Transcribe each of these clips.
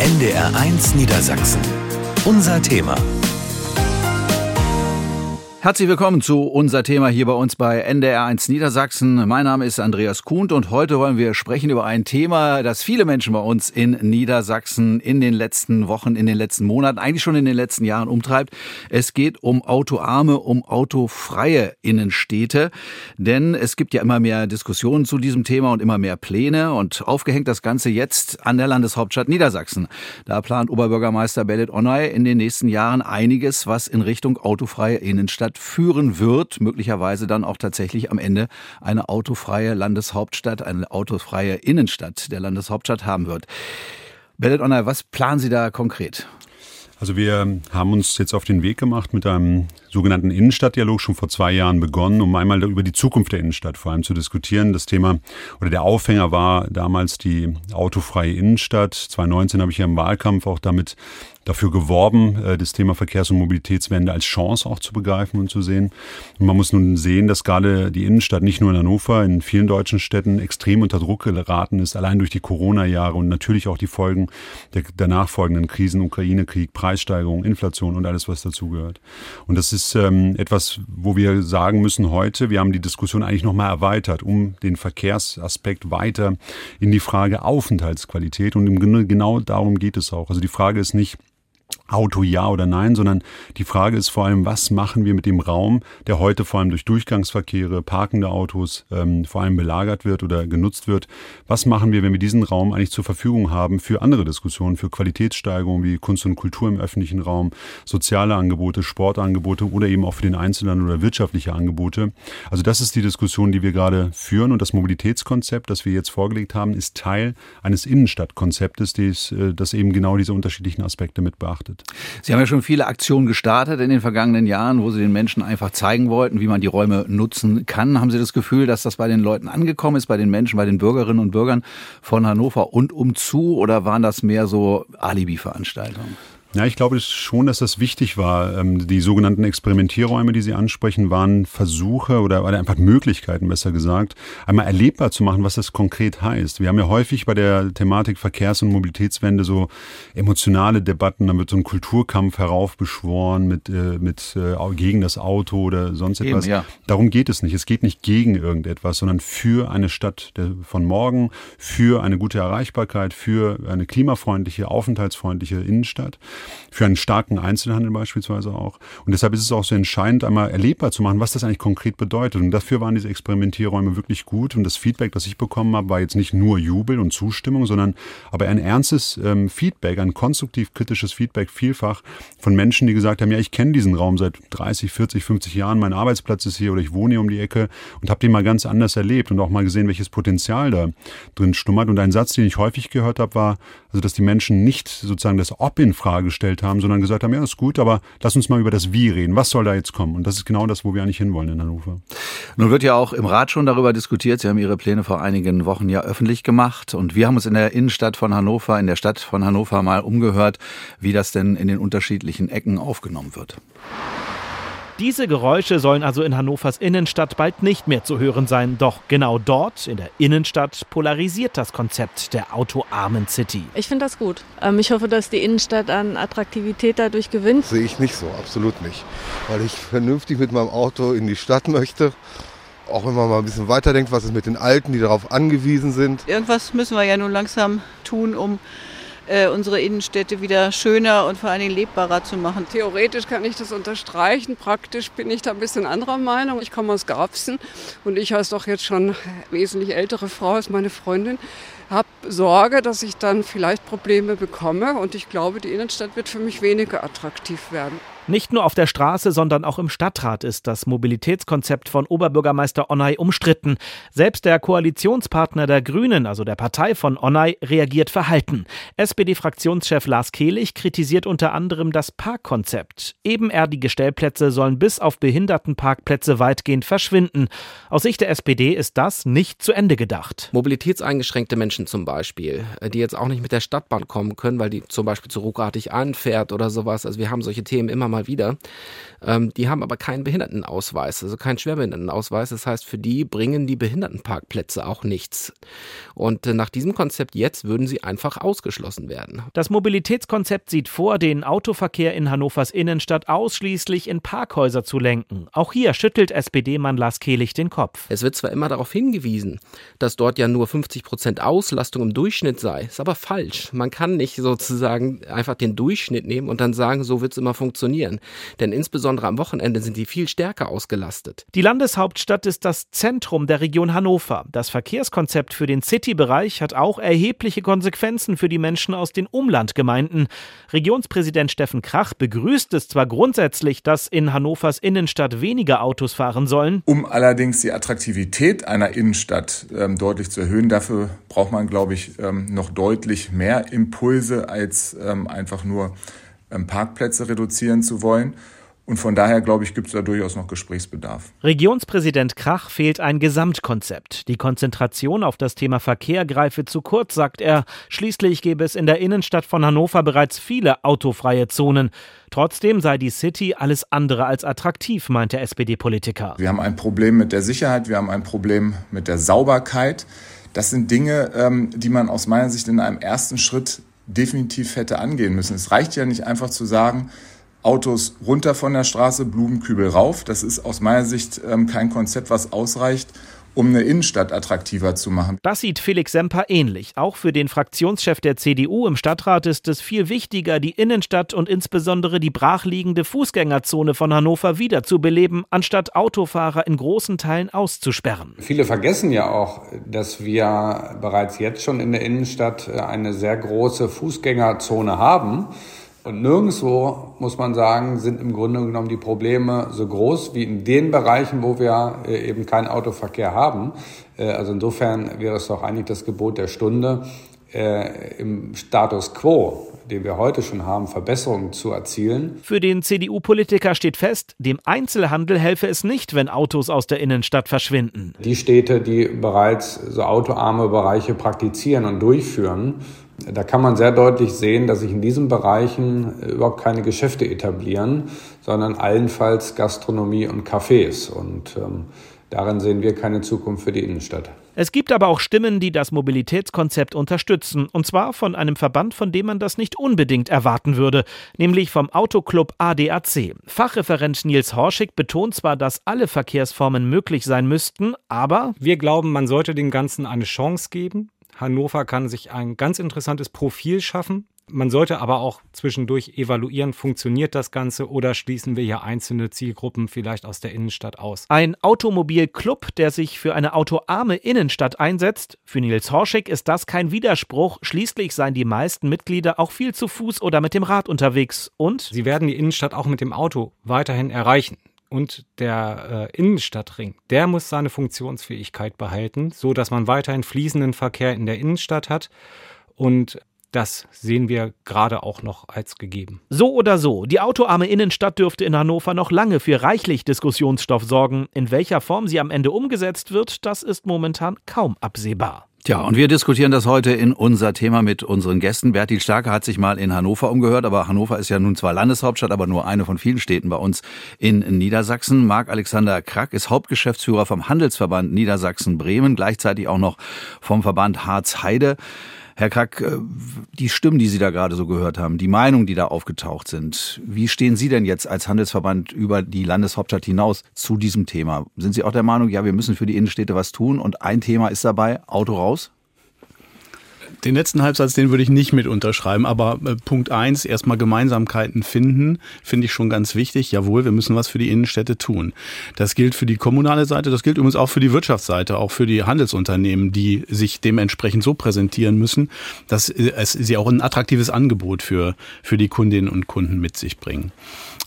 NDR1 Niedersachsen. Unser Thema. Herzlich willkommen zu unser Thema hier bei uns bei NDR1 Niedersachsen. Mein Name ist Andreas Kuhnt und heute wollen wir sprechen über ein Thema, das viele Menschen bei uns in Niedersachsen in den letzten Wochen, in den letzten Monaten, eigentlich schon in den letzten Jahren umtreibt. Es geht um autoarme, um autofreie Innenstädte, denn es gibt ja immer mehr Diskussionen zu diesem Thema und immer mehr Pläne und aufgehängt das Ganze jetzt an der Landeshauptstadt Niedersachsen. Da plant Oberbürgermeister Bellet Onay in den nächsten Jahren einiges, was in Richtung autofreie Innenstadt Stadt führen wird, möglicherweise dann auch tatsächlich am Ende eine autofreie Landeshauptstadt, eine autofreie Innenstadt der Landeshauptstadt haben wird. Bellet Honor, was planen Sie da konkret? Also wir haben uns jetzt auf den Weg gemacht mit einem sogenannten Innenstadtdialog schon vor zwei Jahren begonnen, um einmal über die Zukunft der Innenstadt vor allem zu diskutieren. Das Thema oder der Aufhänger war damals die autofreie Innenstadt. 2019 habe ich ja im Wahlkampf auch damit dafür geworben, äh, das Thema Verkehrs- und Mobilitätswende als Chance auch zu begreifen und zu sehen. Und man muss nun sehen, dass gerade die Innenstadt nicht nur in Hannover, in vielen deutschen Städten extrem unter Druck geraten ist, allein durch die Corona-Jahre und natürlich auch die Folgen der danach folgenden Krisen, Ukraine-Krieg, Preissteigerung, Inflation und alles, was dazugehört. Und das ist ähm, etwas, wo wir sagen müssen heute, wir haben die Diskussion eigentlich nochmal erweitert, um den Verkehrsaspekt weiter in die Frage Aufenthaltsqualität. Und im genau darum geht es auch. Also die Frage ist nicht, Auto ja oder nein, sondern die Frage ist vor allem, was machen wir mit dem Raum, der heute vor allem durch Durchgangsverkehre, parkende Autos ähm, vor allem belagert wird oder genutzt wird. Was machen wir, wenn wir diesen Raum eigentlich zur Verfügung haben für andere Diskussionen, für Qualitätssteigerungen wie Kunst und Kultur im öffentlichen Raum, soziale Angebote, Sportangebote oder eben auch für den Einzelnen oder wirtschaftliche Angebote. Also das ist die Diskussion, die wir gerade führen und das Mobilitätskonzept, das wir jetzt vorgelegt haben, ist Teil eines Innenstadtkonzeptes, das, äh, das eben genau diese unterschiedlichen Aspekte mit beachtet beobachtet. Sie haben ja schon viele Aktionen gestartet in den vergangenen Jahren, wo Sie den Menschen einfach zeigen wollten, wie man die Räume nutzen kann. Haben Sie das Gefühl, dass das bei den Leuten angekommen ist, bei den Menschen, bei den Bürgerinnen und Bürgern von Hannover und umzu oder waren das mehr so Alibi-Veranstaltungen? Ja, ich glaube schon, dass das wichtig war. Ähm, die sogenannten Experimentierräume, die Sie ansprechen, waren Versuche oder, einfach Möglichkeiten, besser gesagt, einmal erlebbar zu machen, was das konkret heißt. Wir haben ja häufig bei der Thematik Verkehrs- und Mobilitätswende so emotionale Debatten, dann wird so ein Kulturkampf heraufbeschworen mit, äh, mit äh, gegen das Auto oder sonst etwas. Eben, ja. Darum geht es nicht. Es geht nicht gegen irgendetwas, sondern für eine Stadt von morgen, für eine gute Erreichbarkeit, für eine klimafreundliche, aufenthaltsfreundliche Innenstadt für einen starken Einzelhandel beispielsweise auch. Und deshalb ist es auch so entscheidend, einmal erlebbar zu machen, was das eigentlich konkret bedeutet. Und dafür waren diese Experimentierräume wirklich gut. Und das Feedback, das ich bekommen habe, war jetzt nicht nur Jubel und Zustimmung, sondern aber ein ernstes ähm, Feedback, ein konstruktiv kritisches Feedback vielfach von Menschen, die gesagt haben, ja, ich kenne diesen Raum seit 30, 40, 50 Jahren, mein Arbeitsplatz ist hier oder ich wohne hier um die Ecke und habe den mal ganz anders erlebt und auch mal gesehen, welches Potenzial da drin schlummert. Und ein Satz, den ich häufig gehört habe, war, also dass die Menschen nicht sozusagen das Ob in Frage gestellt haben, sondern gesagt haben, ja, ist gut, aber lass uns mal über das Wie reden. Was soll da jetzt kommen? Und das ist genau das, wo wir eigentlich hinwollen in Hannover. Nun wird ja auch im Rat schon darüber diskutiert. Sie haben Ihre Pläne vor einigen Wochen ja öffentlich gemacht. Und wir haben uns in der Innenstadt von Hannover, in der Stadt von Hannover mal umgehört, wie das denn in den unterschiedlichen Ecken aufgenommen wird. Diese Geräusche sollen also in Hannovers Innenstadt bald nicht mehr zu hören sein. Doch genau dort, in der Innenstadt, polarisiert das Konzept der autoarmen City. Ich finde das gut. Ähm, ich hoffe, dass die Innenstadt an Attraktivität dadurch gewinnt. Sehe ich nicht so, absolut nicht. Weil ich vernünftig mit meinem Auto in die Stadt möchte. Auch wenn man mal ein bisschen weiterdenkt, was ist mit den Alten, die darauf angewiesen sind. Irgendwas müssen wir ja nun langsam tun, um äh, unsere Innenstädte wieder schöner und vor allen Dingen lebbarer zu machen. Theoretisch kann ich das unterstreichen, praktisch bin ich da ein bisschen anderer Meinung. Ich komme aus Grafsen und ich als doch jetzt schon wesentlich ältere Frau als meine Freundin habe Sorge, dass ich dann vielleicht Probleme bekomme und ich glaube, die Innenstadt wird für mich weniger attraktiv werden. Nicht nur auf der Straße, sondern auch im Stadtrat ist das Mobilitätskonzept von Oberbürgermeister Onay umstritten. Selbst der Koalitionspartner der Grünen, also der Partei von Onay, reagiert verhalten. SPD-Fraktionschef Lars Kehlich kritisiert unter anderem das Parkkonzept. Ebenerdige Stellplätze sollen bis auf Behindertenparkplätze weitgehend verschwinden. Aus Sicht der SPD ist das nicht zu Ende gedacht. Mobilitätseingeschränkte Menschen zum Beispiel, die jetzt auch nicht mit der Stadtbahn kommen können, weil die zum Beispiel zu ruckartig anfährt oder sowas. Also wir haben solche Themen immer mal mal wieder. Ähm, die haben aber keinen Behindertenausweis, also keinen Schwerbehindertenausweis. Das heißt, für die bringen die Behindertenparkplätze auch nichts. Und äh, nach diesem Konzept jetzt würden sie einfach ausgeschlossen werden. Das Mobilitätskonzept sieht vor, den Autoverkehr in Hannovers Innenstadt ausschließlich in Parkhäuser zu lenken. Auch hier schüttelt SPD-Mann Lars Kehlich den Kopf. Es wird zwar immer darauf hingewiesen, dass dort ja nur 50 Prozent Auslastung im Durchschnitt sei, ist aber falsch. Man kann nicht sozusagen einfach den Durchschnitt nehmen und dann sagen, so wird es immer funktionieren. Denn insbesondere am Wochenende sind die viel stärker ausgelastet. Die Landeshauptstadt ist das Zentrum der Region Hannover. Das Verkehrskonzept für den City-Bereich hat auch erhebliche Konsequenzen für die Menschen aus den Umlandgemeinden. Regionspräsident Steffen Krach begrüßt es zwar grundsätzlich, dass in Hannovers Innenstadt weniger Autos fahren sollen. Um allerdings die Attraktivität einer Innenstadt ähm, deutlich zu erhöhen, dafür braucht man, glaube ich, ähm, noch deutlich mehr Impulse, als ähm, einfach nur Parkplätze reduzieren zu wollen. Und von daher, glaube ich, gibt es da durchaus noch Gesprächsbedarf. Regionspräsident Krach fehlt ein Gesamtkonzept. Die Konzentration auf das Thema Verkehr greife zu kurz, sagt er. Schließlich gäbe es in der Innenstadt von Hannover bereits viele autofreie Zonen. Trotzdem sei die City alles andere als attraktiv, meint der SPD-Politiker. Wir haben ein Problem mit der Sicherheit, wir haben ein Problem mit der Sauberkeit. Das sind Dinge, ähm, die man aus meiner Sicht in einem ersten Schritt definitiv hätte angehen müssen. Es reicht ja nicht einfach zu sagen, Autos runter von der Straße, Blumenkübel rauf. Das ist aus meiner Sicht ähm, kein Konzept, was ausreicht, um eine Innenstadt attraktiver zu machen. Das sieht Felix Semper ähnlich. Auch für den Fraktionschef der CDU im Stadtrat ist es viel wichtiger, die Innenstadt und insbesondere die brachliegende Fußgängerzone von Hannover wiederzubeleben, anstatt Autofahrer in großen Teilen auszusperren. Viele vergessen ja auch, dass wir bereits jetzt schon in der Innenstadt eine sehr große Fußgängerzone haben. Und nirgendwo, muss man sagen, sind im Grunde genommen die Probleme so groß wie in den Bereichen, wo wir äh, eben keinen Autoverkehr haben. Äh, also insofern wäre es doch eigentlich das Gebot der Stunde, äh, im Status quo, den wir heute schon haben, Verbesserungen zu erzielen. Für den CDU-Politiker steht fest, dem Einzelhandel helfe es nicht, wenn Autos aus der Innenstadt verschwinden. Die Städte, die bereits so autoarme Bereiche praktizieren und durchführen, da kann man sehr deutlich sehen, dass sich in diesen Bereichen überhaupt keine Geschäfte etablieren, sondern allenfalls Gastronomie und Cafés. Und ähm, darin sehen wir keine Zukunft für die Innenstadt. Es gibt aber auch Stimmen, die das Mobilitätskonzept unterstützen, und zwar von einem Verband, von dem man das nicht unbedingt erwarten würde, nämlich vom Autoclub ADAC. Fachreferent Nils Horschig betont zwar, dass alle Verkehrsformen möglich sein müssten, aber wir glauben, man sollte dem Ganzen eine Chance geben. Hannover kann sich ein ganz interessantes Profil schaffen. Man sollte aber auch zwischendurch evaluieren, funktioniert das Ganze oder schließen wir hier einzelne Zielgruppen vielleicht aus der Innenstadt aus. Ein Automobilclub, der sich für eine autoarme Innenstadt einsetzt. Für Nils Horschig ist das kein Widerspruch. Schließlich seien die meisten Mitglieder auch viel zu Fuß oder mit dem Rad unterwegs. Und sie werden die Innenstadt auch mit dem Auto weiterhin erreichen und der äh, Innenstadtring, der muss seine Funktionsfähigkeit behalten, so dass man weiterhin fließenden Verkehr in der Innenstadt hat und das sehen wir gerade auch noch als gegeben. So oder so, die autoarme Innenstadt dürfte in Hannover noch lange für reichlich Diskussionsstoff sorgen. In welcher Form sie am Ende umgesetzt wird, das ist momentan kaum absehbar. Tja, und wir diskutieren das heute in unser Thema mit unseren Gästen. Bertil Starke hat sich mal in Hannover umgehört, aber Hannover ist ja nun zwar Landeshauptstadt, aber nur eine von vielen Städten bei uns in Niedersachsen. Marc Alexander Krack ist Hauptgeschäftsführer vom Handelsverband Niedersachsen-Bremen, gleichzeitig auch noch vom Verband Harz-Heide. Herr Krack, äh, die Stimmen, die Sie da gerade so gehört haben, die Meinungen, die da aufgetaucht sind, wie stehen Sie denn jetzt als Handelsverband über die Landeshauptstadt hinaus zu diesem Thema? Sind Sie auch der Meinung, ja, wir müssen für die Innenstädte was tun und ein Thema ist dabei, Auto raus? Den letzten Halbsatz, den würde ich nicht mit unterschreiben, aber äh, Punkt eins, erstmal Gemeinsamkeiten finden, finde ich schon ganz wichtig. Jawohl, wir müssen was für die Innenstädte tun. Das gilt für die kommunale Seite, das gilt übrigens auch für die Wirtschaftsseite, auch für die Handelsunternehmen, die sich dementsprechend so präsentieren müssen, dass äh, sie auch ein attraktives Angebot für, für die Kundinnen und Kunden mit sich bringen.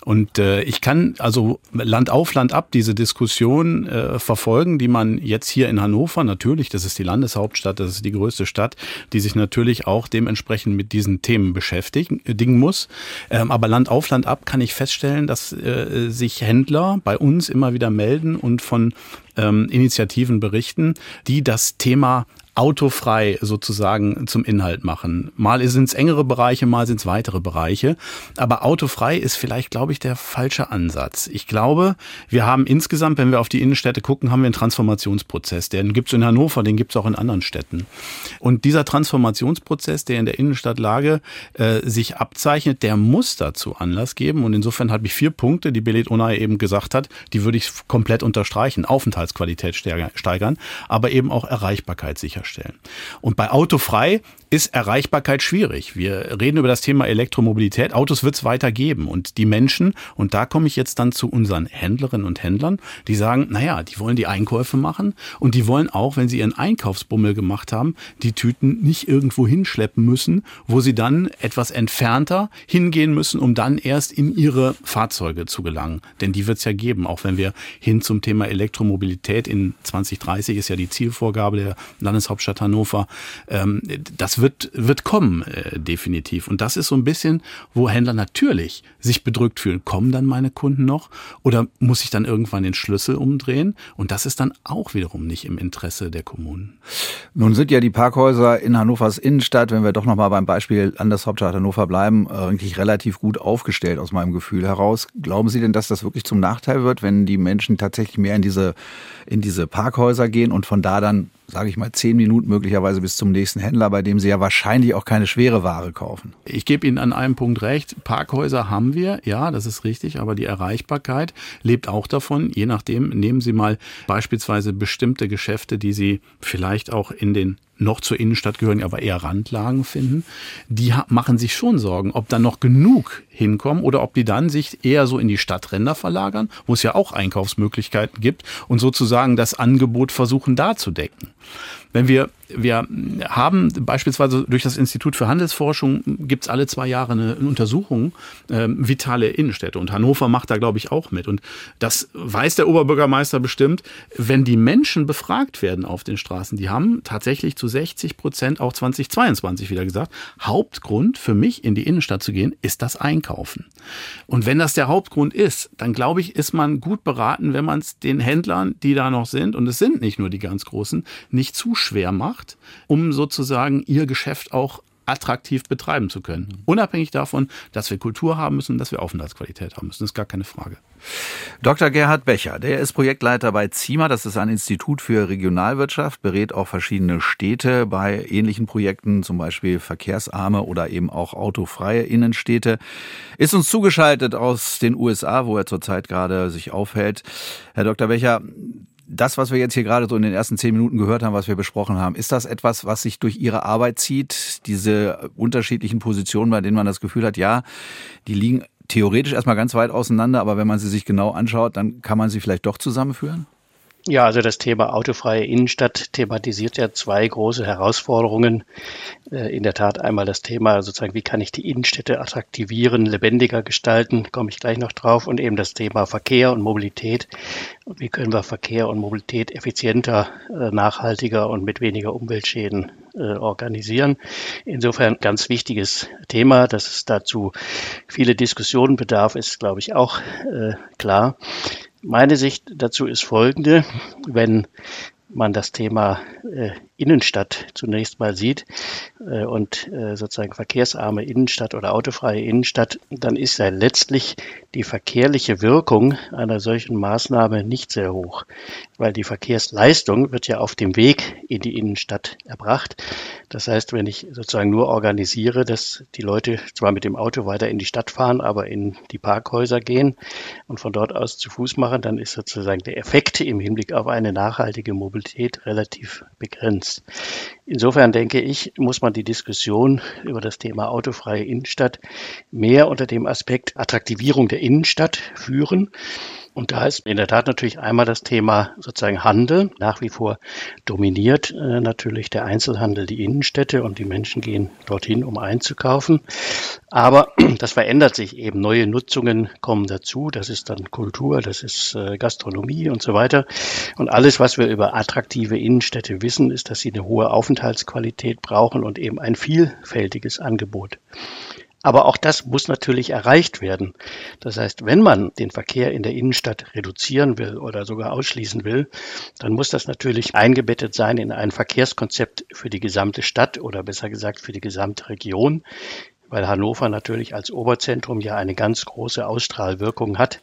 Und äh, ich kann also Land auf, Land ab diese Diskussion äh, verfolgen, die man jetzt hier in Hannover, natürlich, das ist die Landeshauptstadt, das ist die größte Stadt, die sich natürlich auch dementsprechend mit diesen Themen beschäftigen äh, muss. Ähm, aber Land auf, Land ab kann ich feststellen, dass äh, sich Händler bei uns immer wieder melden und von ähm, Initiativen berichten, die das Thema autofrei sozusagen zum Inhalt machen. Mal sind es engere Bereiche, mal sind es weitere Bereiche. Aber autofrei ist vielleicht, glaube ich, der falsche Ansatz. Ich glaube, wir haben insgesamt, wenn wir auf die Innenstädte gucken, haben wir einen Transformationsprozess. Den gibt es in Hannover, den gibt es auch in anderen Städten. Und dieser Transformationsprozess, der in der Innenstadtlage äh, sich abzeichnet, der muss dazu Anlass geben. Und insofern habe ich vier Punkte, die Belet Onay eben gesagt hat, die würde ich komplett unterstreichen. Aufenthaltsqualität steigern, aber eben auch Erreichbarkeit sicherstellen herstellen. Und bei Autofrei ist Erreichbarkeit schwierig. Wir reden über das Thema Elektromobilität. Autos wird es weiter geben. Und die Menschen, und da komme ich jetzt dann zu unseren Händlerinnen und Händlern, die sagen, naja, die wollen die Einkäufe machen und die wollen auch, wenn sie ihren Einkaufsbummel gemacht haben, die Tüten nicht irgendwo hinschleppen müssen, wo sie dann etwas entfernter hingehen müssen, um dann erst in ihre Fahrzeuge zu gelangen. Denn die wird es ja geben, auch wenn wir hin zum Thema Elektromobilität in 2030 ist ja die Zielvorgabe der Landeshauptstadt Hannover. Ähm, das wird, wird kommen, äh, definitiv. Und das ist so ein bisschen, wo Händler natürlich sich bedrückt fühlen. Kommen dann meine Kunden noch? Oder muss ich dann irgendwann den Schlüssel umdrehen? Und das ist dann auch wiederum nicht im Interesse der Kommunen. Nun sind ja die Parkhäuser in Hannovers Innenstadt, wenn wir doch nochmal beim Beispiel Landeshauptstadt Hannover bleiben, eigentlich relativ gut aufgestellt aus meinem Gefühl heraus. Glauben Sie denn, dass das wirklich zum Nachteil wird, wenn die Menschen tatsächlich mehr in diese, in diese Parkhäuser gehen und von da dann sage ich mal, zehn Minuten möglicherweise bis zum nächsten Händler, bei dem Sie ja wahrscheinlich auch keine schwere Ware kaufen. Ich gebe Ihnen an einem Punkt recht. Parkhäuser haben wir, ja, das ist richtig, aber die Erreichbarkeit lebt auch davon. Je nachdem, nehmen Sie mal beispielsweise bestimmte Geschäfte, die Sie vielleicht auch in den noch zur Innenstadt gehören, aber eher Randlagen finden, die machen sich schon Sorgen, ob da noch genug hinkommen oder ob die dann sich eher so in die Stadtränder verlagern, wo es ja auch Einkaufsmöglichkeiten gibt und sozusagen das Angebot versuchen darzudecken. Wenn wir wir haben beispielsweise durch das Institut für Handelsforschung gibt es alle zwei Jahre eine Untersuchung äh, vitale Innenstädte und Hannover macht da glaube ich auch mit und das weiß der Oberbürgermeister bestimmt. Wenn die Menschen befragt werden auf den Straßen, die haben tatsächlich zu 60 Prozent auch 2022 wieder gesagt, Hauptgrund für mich in die Innenstadt zu gehen ist das Einkaufen. Und wenn das der Hauptgrund ist, dann glaube ich ist man gut beraten, wenn man es den Händlern, die da noch sind und es sind nicht nur die ganz großen, nicht zu schwer macht gemacht, um sozusagen ihr Geschäft auch attraktiv betreiben zu können. Unabhängig davon, dass wir Kultur haben müssen, dass wir Aufenthaltsqualität haben müssen. Das ist gar keine Frage. Dr. Gerhard Becher, der ist Projektleiter bei ZIMA, das ist ein Institut für Regionalwirtschaft, berät auch verschiedene Städte bei ähnlichen Projekten, zum Beispiel verkehrsarme oder eben auch autofreie Innenstädte. Ist uns zugeschaltet aus den USA, wo er zurzeit gerade sich aufhält. Herr Dr. Becher, das, was wir jetzt hier gerade so in den ersten zehn Minuten gehört haben, was wir besprochen haben, ist das etwas, was sich durch Ihre Arbeit zieht? Diese unterschiedlichen Positionen, bei denen man das Gefühl hat, ja, die liegen theoretisch erstmal ganz weit auseinander, aber wenn man sie sich genau anschaut, dann kann man sie vielleicht doch zusammenführen? Ja, also das Thema autofreie Innenstadt thematisiert ja zwei große Herausforderungen. Äh, in der Tat einmal das Thema sozusagen, wie kann ich die Innenstädte attraktivieren, lebendiger gestalten, komme ich gleich noch drauf, und eben das Thema Verkehr und Mobilität. Wie können wir Verkehr und Mobilität effizienter, äh, nachhaltiger und mit weniger Umweltschäden äh, organisieren? Insofern ganz wichtiges Thema, dass es dazu viele Diskussionen bedarf, ist, glaube ich, auch klar. Meine Sicht dazu ist folgende. Wenn man das Thema äh, Innenstadt zunächst mal sieht äh, und äh, sozusagen verkehrsarme Innenstadt oder autofreie Innenstadt, dann ist ja letztlich die verkehrliche Wirkung einer solchen Maßnahme nicht sehr hoch, weil die Verkehrsleistung wird ja auf dem Weg in die Innenstadt erbracht. Das heißt, wenn ich sozusagen nur organisiere, dass die Leute zwar mit dem Auto weiter in die Stadt fahren, aber in die Parkhäuser gehen und von dort aus zu Fuß machen, dann ist sozusagen der Effekt im Hinblick auf eine nachhaltige Mobilität relativ begrenzt. Insofern denke ich, muss man die Diskussion über das Thema autofreie Innenstadt mehr unter dem Aspekt Attraktivierung der Innenstadt führen und da ist in der Tat natürlich einmal das Thema sozusagen Handel. Nach wie vor dominiert äh, natürlich der Einzelhandel die Innenstädte und die Menschen gehen dorthin, um einzukaufen. Aber das verändert sich eben. Neue Nutzungen kommen dazu. Das ist dann Kultur, das ist äh, Gastronomie und so weiter. Und alles, was wir über attraktive Innenstädte wissen, ist, dass sie eine hohe Aufenthaltsqualität brauchen und eben ein vielfältiges Angebot. Aber auch das muss natürlich erreicht werden. Das heißt, wenn man den Verkehr in der Innenstadt reduzieren will oder sogar ausschließen will, dann muss das natürlich eingebettet sein in ein Verkehrskonzept für die gesamte Stadt oder besser gesagt für die gesamte Region, weil Hannover natürlich als Oberzentrum ja eine ganz große Ausstrahlwirkung hat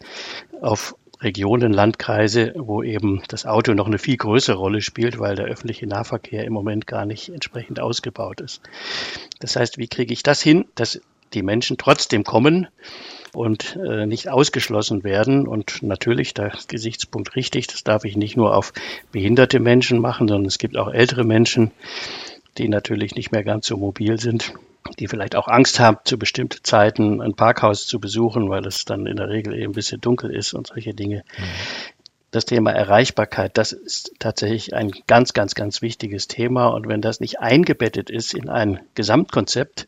auf Regionen, Landkreise, wo eben das Auto noch eine viel größere Rolle spielt, weil der öffentliche Nahverkehr im Moment gar nicht entsprechend ausgebaut ist. Das heißt, wie kriege ich das hin, dass die Menschen trotzdem kommen und äh, nicht ausgeschlossen werden? Und natürlich, der Gesichtspunkt richtig, das darf ich nicht nur auf behinderte Menschen machen, sondern es gibt auch ältere Menschen, die natürlich nicht mehr ganz so mobil sind die vielleicht auch Angst haben, zu bestimmten Zeiten ein Parkhaus zu besuchen, weil es dann in der Regel eben ein bisschen dunkel ist und solche Dinge. Mhm. Das Thema Erreichbarkeit, das ist tatsächlich ein ganz, ganz, ganz wichtiges Thema. Und wenn das nicht eingebettet ist in ein Gesamtkonzept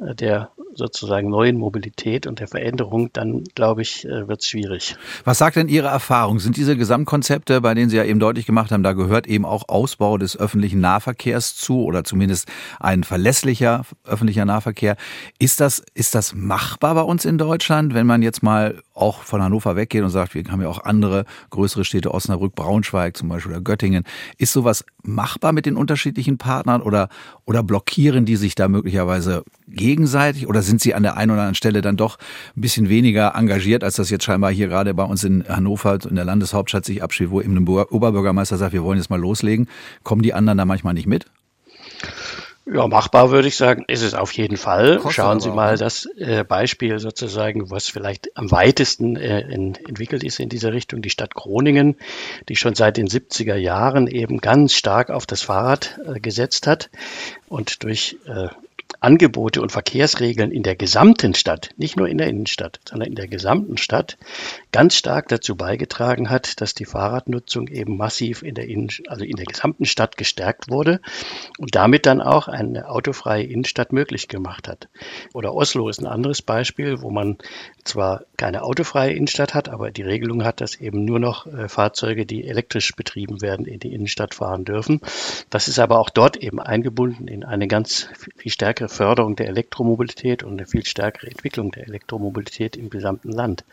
äh, der sozusagen neuen Mobilität und der Veränderung, dann glaube ich, äh, wird es schwierig. Was sagt denn Ihre Erfahrung? Sind diese Gesamtkonzepte, bei denen Sie ja eben deutlich gemacht haben, da gehört eben auch Ausbau des öffentlichen Nahverkehrs zu oder zumindest ein verlässlicher öffentlicher Nahverkehr. Ist das, ist das machbar bei uns in Deutschland, wenn man jetzt mal auch von Hannover weggeht und sagt, wir haben ja auch andere größere Städte, Osnabrück, Braunschweig zum Beispiel oder Göttingen. Ist sowas machbar mit den unterschiedlichen Partnern oder, oder blockieren die sich da möglicherweise gegenseitig oder sind Sie an der einen oder anderen Stelle dann doch ein bisschen weniger engagiert, als das jetzt scheinbar hier gerade bei uns in Hannover, in der Landeshauptstadt sich abspielt, wo eben ein Oberbürgermeister sagt, wir wollen jetzt mal loslegen. Kommen die anderen da manchmal nicht mit? Ja, machbar würde ich sagen, ist es auf jeden Fall. Kostet Schauen Sie mal das äh, Beispiel sozusagen, was vielleicht am weitesten äh, in, entwickelt ist in dieser Richtung, die Stadt Groningen, die schon seit den 70er Jahren eben ganz stark auf das Fahrrad äh, gesetzt hat und durch äh, Angebote und Verkehrsregeln in der gesamten Stadt, nicht nur in der Innenstadt, sondern in der gesamten Stadt ganz stark dazu beigetragen hat, dass die Fahrradnutzung eben massiv in der Innen, also in der gesamten Stadt gestärkt wurde und damit dann auch eine autofreie Innenstadt möglich gemacht hat. Oder Oslo ist ein anderes Beispiel, wo man zwar keine autofreie Innenstadt hat, aber die Regelung hat, dass eben nur noch äh, Fahrzeuge, die elektrisch betrieben werden, in die Innenstadt fahren dürfen. Das ist aber auch dort eben eingebunden in eine ganz viel stärkere Förderung der Elektromobilität und eine viel stärkere Entwicklung der Elektromobilität im gesamten Land.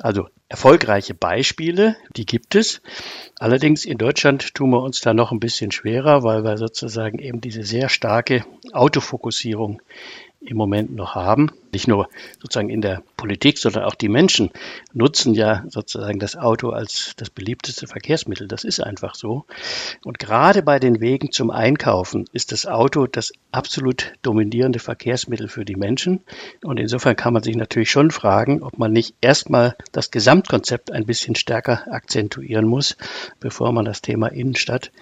Also erfolgreiche Beispiele, die gibt es. Allerdings in Deutschland tun wir uns da noch ein bisschen schwerer, weil wir sozusagen eben diese sehr starke Autofokussierung im Moment noch haben. Nicht nur sozusagen in der Politik, sondern auch die Menschen nutzen ja sozusagen das Auto als das beliebteste Verkehrsmittel. Das ist einfach so. Und gerade bei den Wegen zum Einkaufen ist das Auto das absolut dominierende Verkehrsmittel für die Menschen. Und insofern kann man sich natürlich schon fragen, ob man nicht erstmal das Gesamtkonzept ein bisschen stärker akzentuieren muss, bevor man das Thema Innenstadt,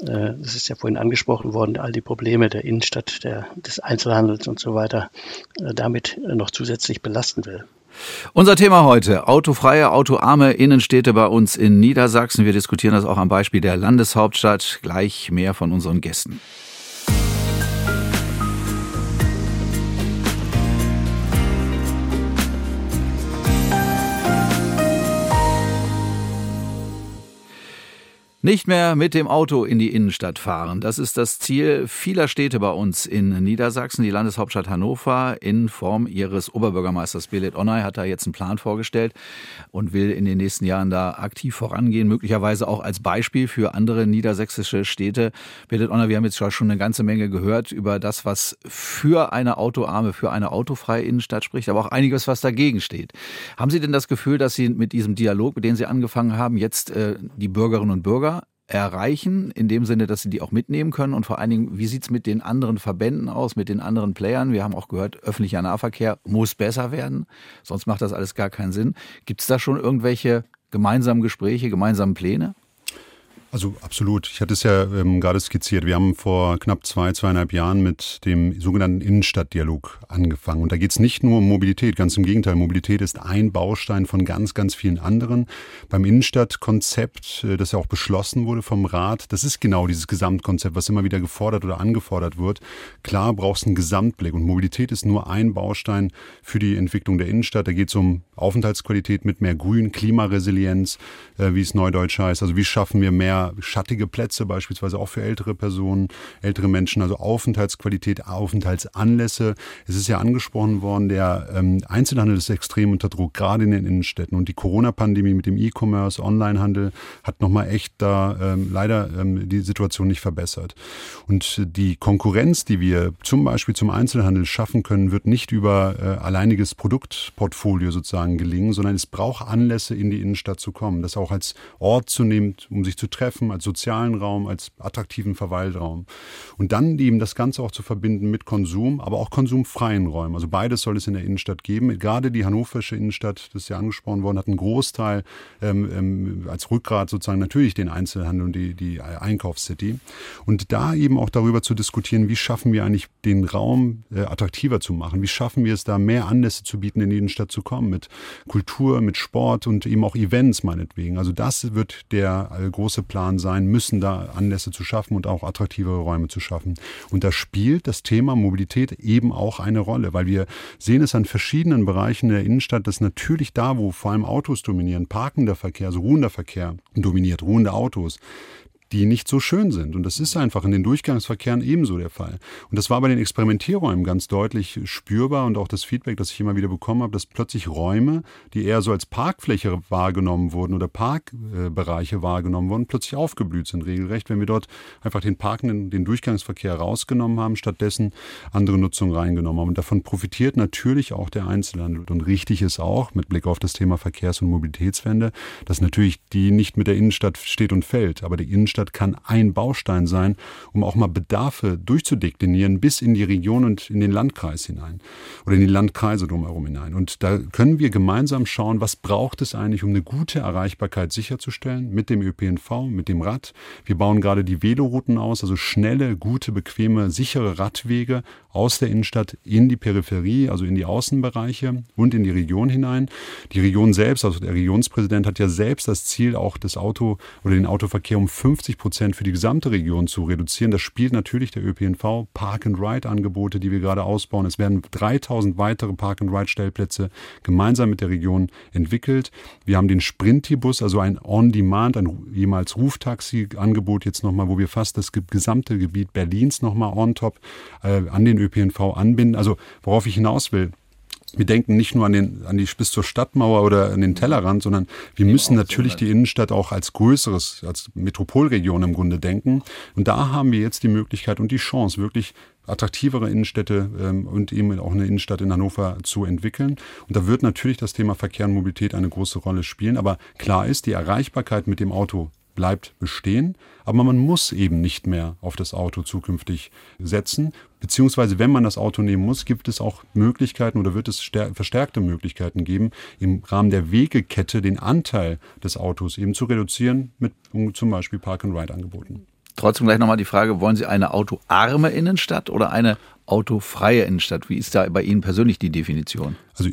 äh, das ist ja vorhin angesprochen worden, all die Probleme der Innenstadt, der, des Einzelhandels und so weiter, äh, damit noch zusätzlich belasten will. Unser Thema heute, autofreie, autoarme Innenstädte bei uns in Niedersachsen. Wir diskutieren das auch am Beispiel der Landeshauptstadt. Gleich mehr von unseren Gästen. Nicht mehr mit dem Auto in die Innenstadt fahren. Das ist das Ziel vieler Städte bei uns in Niedersachsen. Die Landeshauptstadt Hannover in Form ihres Oberbürgermeisters Belit Onay hat da jetzt einen Plan vorgestellt und will in den nächsten Jahren da aktiv vorangehen, möglicherweise auch als Beispiel für andere niedersächsische Städte. Belit Onay, wir haben jetzt schon eine ganze Menge gehört über das, was für eine autoarme, für eine autofreie Innenstadt spricht, aber auch einiges, was dagegen steht. Haben Sie denn das Gefühl, dass Sie mit diesem Dialog, mit dem Sie angefangen haben, jetzt äh, die Bürgerinnen und Bürger erreichen, in dem Sinne, dass sie die auch mitnehmen können? Und vor allen Dingen, wie sieht es mit den anderen Verbänden aus, mit den anderen Playern? Wir haben auch gehört, öffentlicher Nahverkehr muss besser werden, sonst macht das alles gar keinen Sinn. Gibt es da schon irgendwelche gemeinsamen Gespräche, gemeinsamen Pläne? Also absolut. Ich hatte es ja ähm, gerade skizziert. Wir haben vor knapp zwei, zweieinhalb Jahren mit dem sogenannten Innenstadtdialog angefangen. Und da geht es nicht nur um Mobilität, ganz im Gegenteil. Mobilität ist ein Baustein von ganz, ganz vielen anderen. Beim Innenstadtkonzept, äh, das ja auch beschlossen wurde vom Rat, das ist genau dieses Gesamtkonzept, was immer wieder gefordert oder angefordert wird. Klar brauchst du einen Gesamtblick. Und Mobilität ist nur ein Baustein für die Entwicklung der Innenstadt. Da geht es um Aufenthaltsqualität mit mehr Grün, Klimaresilienz, äh, wie es neudeutsch heißt. Also wie schaffen wir mehr schattige Plätze, beispielsweise auch für ältere Personen, ältere Menschen, also Aufenthaltsqualität, Aufenthaltsanlässe. Es ist ja angesprochen worden, der ähm, Einzelhandel ist extrem unter Druck, gerade in den Innenstädten. Und die Corona-Pandemie mit dem E-Commerce, Onlinehandel hat nochmal echt da ähm, leider ähm, die Situation nicht verbessert. Und die Konkurrenz, die wir zum Beispiel zum Einzelhandel schaffen können, wird nicht über äh, alleiniges Produktportfolio sozusagen gelingen, sondern es braucht Anlässe, in die Innenstadt zu kommen. Das auch als Ort zu nehmen, um sich zu treffen, als sozialen Raum, als attraktiven Verweilraum. Und dann eben das Ganze auch zu verbinden mit Konsum, aber auch konsumfreien Räumen. Also beides soll es in der Innenstadt geben. Gerade die hannoversche Innenstadt, das ist ja angesprochen worden, hat einen Großteil ähm, ähm, als Rückgrat sozusagen natürlich den Einzelhandel und die, die Einkaufscity. Und da eben auch darüber zu diskutieren, wie schaffen wir eigentlich den Raum äh, attraktiver zu machen? Wie schaffen wir es da mehr Anlässe zu bieten, in die Innenstadt zu kommen mit Kultur, mit Sport und eben auch Events meinetwegen. Also das wird der äh, große Plan sein, müssen da Anlässe zu schaffen und auch attraktivere Räume zu schaffen. Und da spielt das Thema Mobilität eben auch eine Rolle, weil wir sehen es an verschiedenen Bereichen der Innenstadt, dass natürlich da, wo vor allem Autos dominieren, parkender Verkehr, also ruhender Verkehr dominiert, ruhende Autos, die nicht so schön sind. Und das ist einfach in den Durchgangsverkehren ebenso der Fall. Und das war bei den Experimentierräumen ganz deutlich spürbar und auch das Feedback, das ich immer wieder bekommen habe, dass plötzlich Räume, die eher so als Parkfläche wahrgenommen wurden oder Parkbereiche wahrgenommen wurden, plötzlich aufgeblüht sind, regelrecht, wenn wir dort einfach den Parkenden, den Durchgangsverkehr rausgenommen haben, stattdessen andere Nutzung reingenommen haben. Und davon profitiert natürlich auch der Einzelhandel. Und richtig ist auch, mit Blick auf das Thema Verkehrs- und Mobilitätswende, dass natürlich die nicht mit der Innenstadt steht und fällt, aber die Innenstadt Innenstadt kann ein Baustein sein, um auch mal Bedarfe durchzudeklinieren bis in die Region und in den Landkreis hinein oder in die Landkreise drumherum hinein. Und da können wir gemeinsam schauen, was braucht es eigentlich, um eine gute Erreichbarkeit sicherzustellen mit dem ÖPNV, mit dem Rad. Wir bauen gerade die Velorouten aus, also schnelle, gute, bequeme, sichere Radwege aus der Innenstadt in die Peripherie, also in die Außenbereiche und in die Region hinein. Die Region selbst, also der Regionspräsident hat ja selbst das Ziel, auch das Auto oder den Autoverkehr um 50 Prozent für die gesamte Region zu reduzieren. Das spielt natürlich der ÖPNV, Park-and-Ride-Angebote, die wir gerade ausbauen. Es werden 3000 weitere Park-and-Ride-Stellplätze gemeinsam mit der Region entwickelt. Wir haben den Sprinti-Bus, also ein On-Demand, ein jemals Ruftaxi-Angebot jetzt nochmal, wo wir fast das gesamte Gebiet Berlins nochmal on top äh, an den ÖPNV anbinden. Also worauf ich hinaus will, wir denken nicht nur an, den, an die bis zur Stadtmauer oder an den Tellerrand, sondern wir müssen natürlich die Innenstadt auch als größeres, als Metropolregion im Grunde denken. Und da haben wir jetzt die Möglichkeit und die Chance, wirklich attraktivere Innenstädte ähm, und eben auch eine Innenstadt in Hannover zu entwickeln. Und da wird natürlich das Thema Verkehr und Mobilität eine große Rolle spielen. Aber klar ist, die Erreichbarkeit mit dem Auto bleibt bestehen, aber man muss eben nicht mehr auf das Auto zukünftig setzen. Beziehungsweise, wenn man das Auto nehmen muss, gibt es auch Möglichkeiten oder wird es verstärkte Möglichkeiten geben, im Rahmen der Wegekette den Anteil des Autos eben zu reduzieren mit zum Beispiel Park-and-Ride-Angeboten. Trotzdem gleich nochmal die Frage, wollen Sie eine autoarme Innenstadt oder eine autofreie Innenstadt? Wie ist da bei Ihnen persönlich die Definition? Also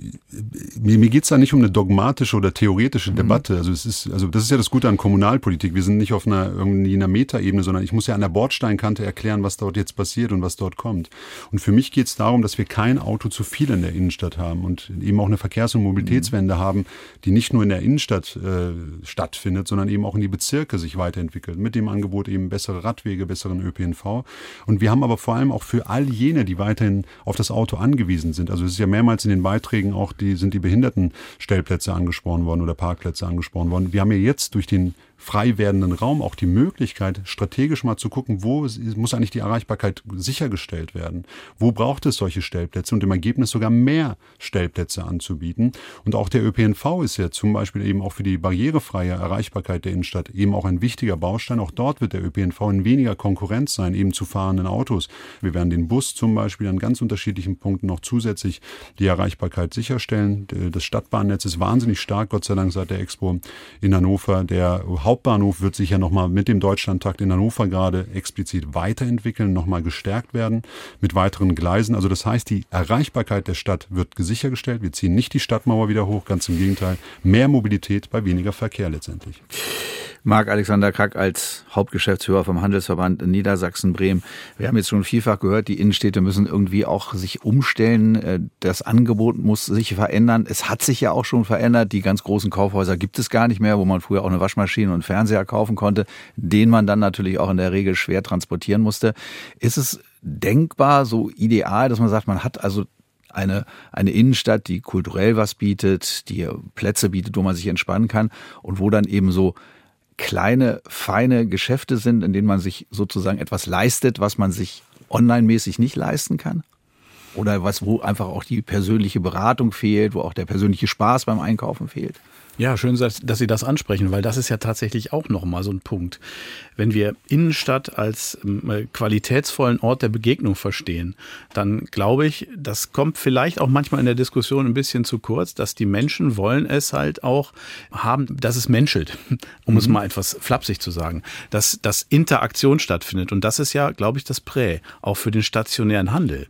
mir, mir geht es da nicht um eine dogmatische oder theoretische mhm. Debatte. Also es ist, also das ist ja das Gute an Kommunalpolitik. Wir sind nicht auf einer irgendwie einer Metaebene, sondern ich muss ja an der Bordsteinkante erklären, was dort jetzt passiert und was dort kommt. Und für mich geht es darum, dass wir kein Auto zu viel in der Innenstadt haben und eben auch eine Verkehrs- und Mobilitätswende mhm. haben, die nicht nur in der Innenstadt äh, stattfindet, sondern eben auch in die Bezirke sich weiterentwickelt. Mit dem Angebot eben bessere Radwege, besseren ÖPNV. Und wir haben aber vor allem auch für all jene, die weiterhin auf das Auto angewiesen sind. Also es ist ja mehrmals in den Beiträgen auch die, sind die Behindertenstellplätze angesprochen worden oder Parkplätze angesprochen worden. Wir haben ja jetzt durch den frei werdenden Raum auch die Möglichkeit, strategisch mal zu gucken, wo muss eigentlich die Erreichbarkeit sichergestellt werden? Wo braucht es solche Stellplätze und im Ergebnis sogar mehr Stellplätze anzubieten? Und auch der ÖPNV ist ja zum Beispiel eben auch für die barrierefreie Erreichbarkeit der Innenstadt eben auch ein wichtiger Baustein. Auch dort wird der ÖPNV in weniger Konkurrenz sein, eben zu fahrenden Autos. Wir werden den Bus zum Beispiel an ganz unterschiedlichen Punkten noch zusätzlich die Erreichbarkeit sicherstellen. Das Stadtbahnnetz ist wahnsinnig stark, Gott sei Dank seit der Expo in Hannover. Der Hauptbahnhof wird sich ja nochmal mit dem Deutschlandtakt in Hannover gerade explizit weiterentwickeln, nochmal gestärkt werden mit weiteren Gleisen. Also das heißt, die Erreichbarkeit der Stadt wird sichergestellt. Wir ziehen nicht die Stadtmauer wieder hoch, ganz im Gegenteil. Mehr Mobilität bei weniger Verkehr letztendlich. Marc-Alexander Krack als Hauptgeschäftsführer vom Handelsverband Niedersachsen-Bremen. Wir haben jetzt schon vielfach gehört, die Innenstädte müssen irgendwie auch sich umstellen. Äh, das Angebot muss sich verändern. Es hat sich ja auch schon verändert. Die ganz großen Kaufhäuser gibt es gar nicht mehr, wo man früher auch eine Waschmaschine und Fernseher kaufen konnte, den man dann natürlich auch in der Regel schwer transportieren musste. Ist es denkbar, so ideal, dass man sagt, man hat also eine, eine Innenstadt, die kulturell was bietet, die Plätze bietet, wo man sich entspannen kann und wo dann eben so kleine, feine Geschäfte sind, in denen man sich sozusagen etwas leistet, was man sich online-mäßig nicht leisten kann? Oder was, wo einfach auch die persönliche Beratung fehlt, wo auch der persönliche Spaß beim Einkaufen fehlt? Ja, schön, dass Sie das ansprechen, weil das ist ja tatsächlich auch nochmal so ein Punkt. Wenn wir Innenstadt als ähm, qualitätsvollen Ort der Begegnung verstehen, dann glaube ich, das kommt vielleicht auch manchmal in der Diskussion ein bisschen zu kurz, dass die Menschen wollen es halt auch haben, dass es menschelt, um mhm. es mal etwas flapsig zu sagen, dass, dass Interaktion stattfindet. Und das ist ja, glaube ich, das Prä, auch für den stationären Handel.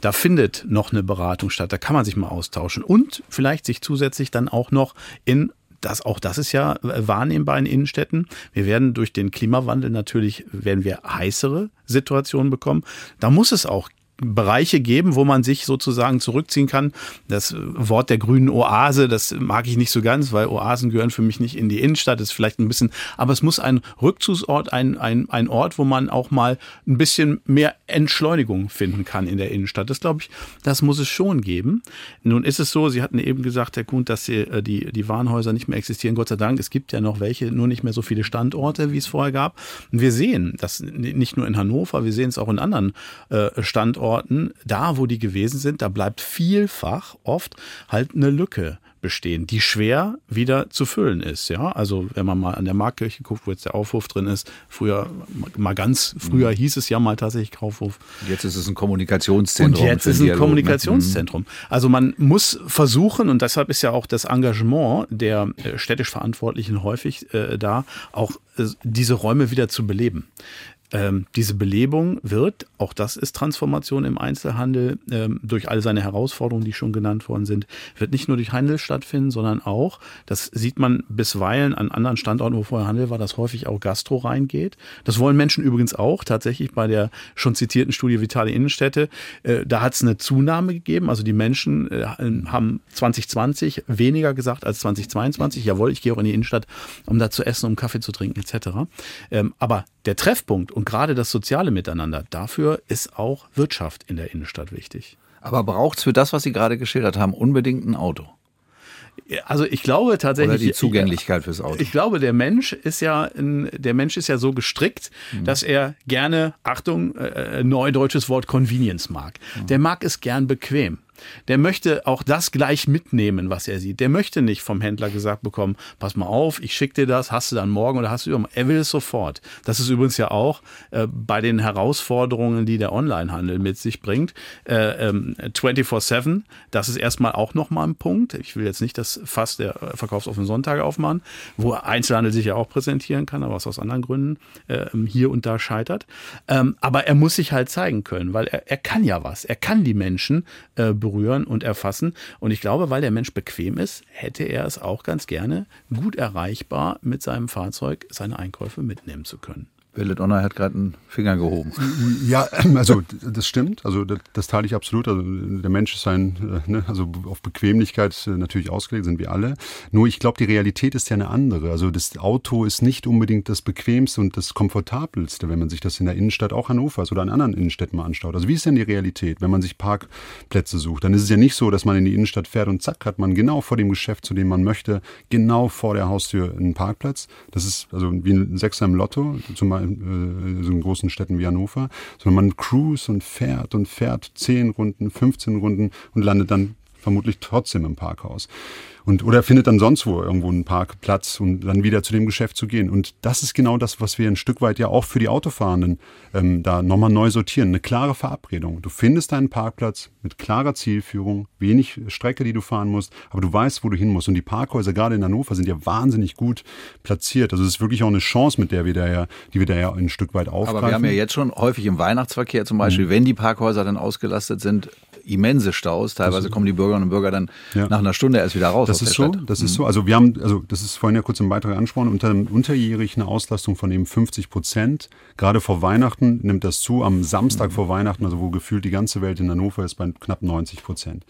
Da findet noch eine Beratung statt, da kann man sich mal austauschen und vielleicht sich zusätzlich dann auch noch in das, auch das ist ja äh, wahrnehmbar in Innenstädten. Wir werden durch den Klimawandel natürlich, werden wir heißere Situationen bekommen. Da muss es auch Bereiche geben, wo man sich sozusagen zurückziehen kann. Das Wort der grünen Oase, das mag ich nicht so ganz, weil Oasen gehören für mich nicht in die Innenstadt, das ist vielleicht ein bisschen, aber es muss ein Rückzugsort, ein, ein, ein Ort, wo man auch mal ein bisschen mehr Entschleunigung finden kann in der Innenstadt. Das glaube ich, das muss es schon geben. Nun ist es so, Sie hatten eben gesagt, Herr Kuhn, dass die, äh, die, die Warenhäuser nicht mehr existieren. Gott sei Dank, es gibt ja noch welche, nur nicht mehr so viele Standorte, wie es vorher gab. Und wir sehen das nicht nur in Hannover, wir sehen es auch in anderen äh, Standorten Standorten, da wo die gewesen sind, da bleibt vielfach oft halt eine Lücke bestehen, die schwer wieder zu füllen ist. Ja, also wenn man mal an der Markkirche guckt, wo jetzt der Aufruf drin ist, früher mal ganz früher mhm. hieß es ja mal tatsächlich Kaufhof. Jetzt ist es ein Kommunikationszentrum. Und jetzt ist es ein Kommunikationszentrum. Also man muss versuchen und deshalb ist ja auch das Engagement der äh, städtisch Verantwortlichen häufig äh, da, auch äh, diese Räume wieder zu beleben. Ähm, diese Belebung wird, auch das ist Transformation im Einzelhandel, ähm, durch all seine Herausforderungen, die schon genannt worden sind, wird nicht nur durch Handel stattfinden, sondern auch, das sieht man bisweilen an anderen Standorten, wo vorher Handel war, dass häufig auch Gastro reingeht. Das wollen Menschen übrigens auch, tatsächlich bei der schon zitierten Studie Vitale Innenstädte. Äh, da hat es eine Zunahme gegeben. Also die Menschen äh, haben 2020 weniger gesagt als 2022. Jawohl, ich gehe auch in die Innenstadt, um da zu essen, um Kaffee zu trinken etc. Ähm, aber der Treffpunkt und gerade das soziale Miteinander, dafür ist auch Wirtschaft in der Innenstadt wichtig. Aber braucht es für das, was Sie gerade geschildert haben, unbedingt ein Auto? Also ich glaube tatsächlich. Oder die Zugänglichkeit fürs Auto. Ich glaube, der Mensch ist ja, der Mensch ist ja so gestrickt, mhm. dass er gerne, Achtung, äh, äh neudeutsches Wort Convenience mag. Mhm. Der mag es gern bequem der möchte auch das gleich mitnehmen, was er sieht. Der möchte nicht vom Händler gesagt bekommen, pass mal auf, ich schicke dir das, hast du dann morgen oder hast du übermorgen. Er will es sofort. Das ist übrigens ja auch äh, bei den Herausforderungen, die der Onlinehandel mit sich bringt. Äh, ähm, 24-7, das ist erstmal auch nochmal ein Punkt. Ich will jetzt nicht das Fass der verkaufsoffenen Sonntage aufmachen, wo Einzelhandel sich ja auch präsentieren kann, aber was aus anderen Gründen äh, hier und da scheitert. Ähm, aber er muss sich halt zeigen können, weil er, er kann ja was. Er kann die Menschen äh, berühren und erfassen. Und ich glaube, weil der Mensch bequem ist, hätte er es auch ganz gerne gut erreichbar mit seinem Fahrzeug seine Einkäufe mitnehmen zu können. Willet Donner hat gerade einen Finger gehoben. Ja, also das stimmt. Also das, das teile ich absolut. Also der Mensch ist ein, äh, ne, also auf Bequemlichkeit äh, natürlich ausgelegt, sind wir alle. Nur ich glaube, die Realität ist ja eine andere. Also das Auto ist nicht unbedingt das bequemste und das komfortabelste, wenn man sich das in der Innenstadt auch Hannovers oder in anderen Innenstädten mal anschaut. Also wie ist denn die Realität, wenn man sich Parkplätze sucht? Dann ist es ja nicht so, dass man in die Innenstadt fährt und zack hat man genau vor dem Geschäft, zu dem man möchte, genau vor der Haustür einen Parkplatz. Das ist also wie ein Sechser im Lotto, zum Beispiel in so in großen Städten wie Hannover, sondern man cruise und fährt und fährt 10 Runden, 15 Runden und landet dann vermutlich trotzdem im Parkhaus. Und, oder findet dann sonst wo irgendwo einen Parkplatz, um dann wieder zu dem Geschäft zu gehen. Und das ist genau das, was wir ein Stück weit ja auch für die Autofahrenden ähm, da nochmal neu sortieren. Eine klare Verabredung. Du findest deinen Parkplatz mit klarer Zielführung, wenig Strecke, die du fahren musst, aber du weißt, wo du hin musst. Und die Parkhäuser, gerade in Hannover, sind ja wahnsinnig gut platziert. Also es ist wirklich auch eine Chance, mit der wir da ja, die wir da ja ein Stück weit aufgreifen. Aber wir haben ja jetzt schon häufig im Weihnachtsverkehr zum Beispiel, mhm. wenn die Parkhäuser dann ausgelastet sind, immense Staus. Teilweise kommen die Bürgerinnen und Bürger dann Ja. nach einer Stunde erst wieder raus. Das ist so, Stadt. das ist Mhm. so. Also wir haben, also das ist vorhin ja kurz im Beitrag angesprochen, unter unterjährig eine Auslastung von eben 50 Prozent. Gerade vor Weihnachten nimmt das zu. Am Samstag Mhm. vor Weihnachten, also wo gefühlt die ganze Welt in Hannover ist, bei knapp 90 Prozent.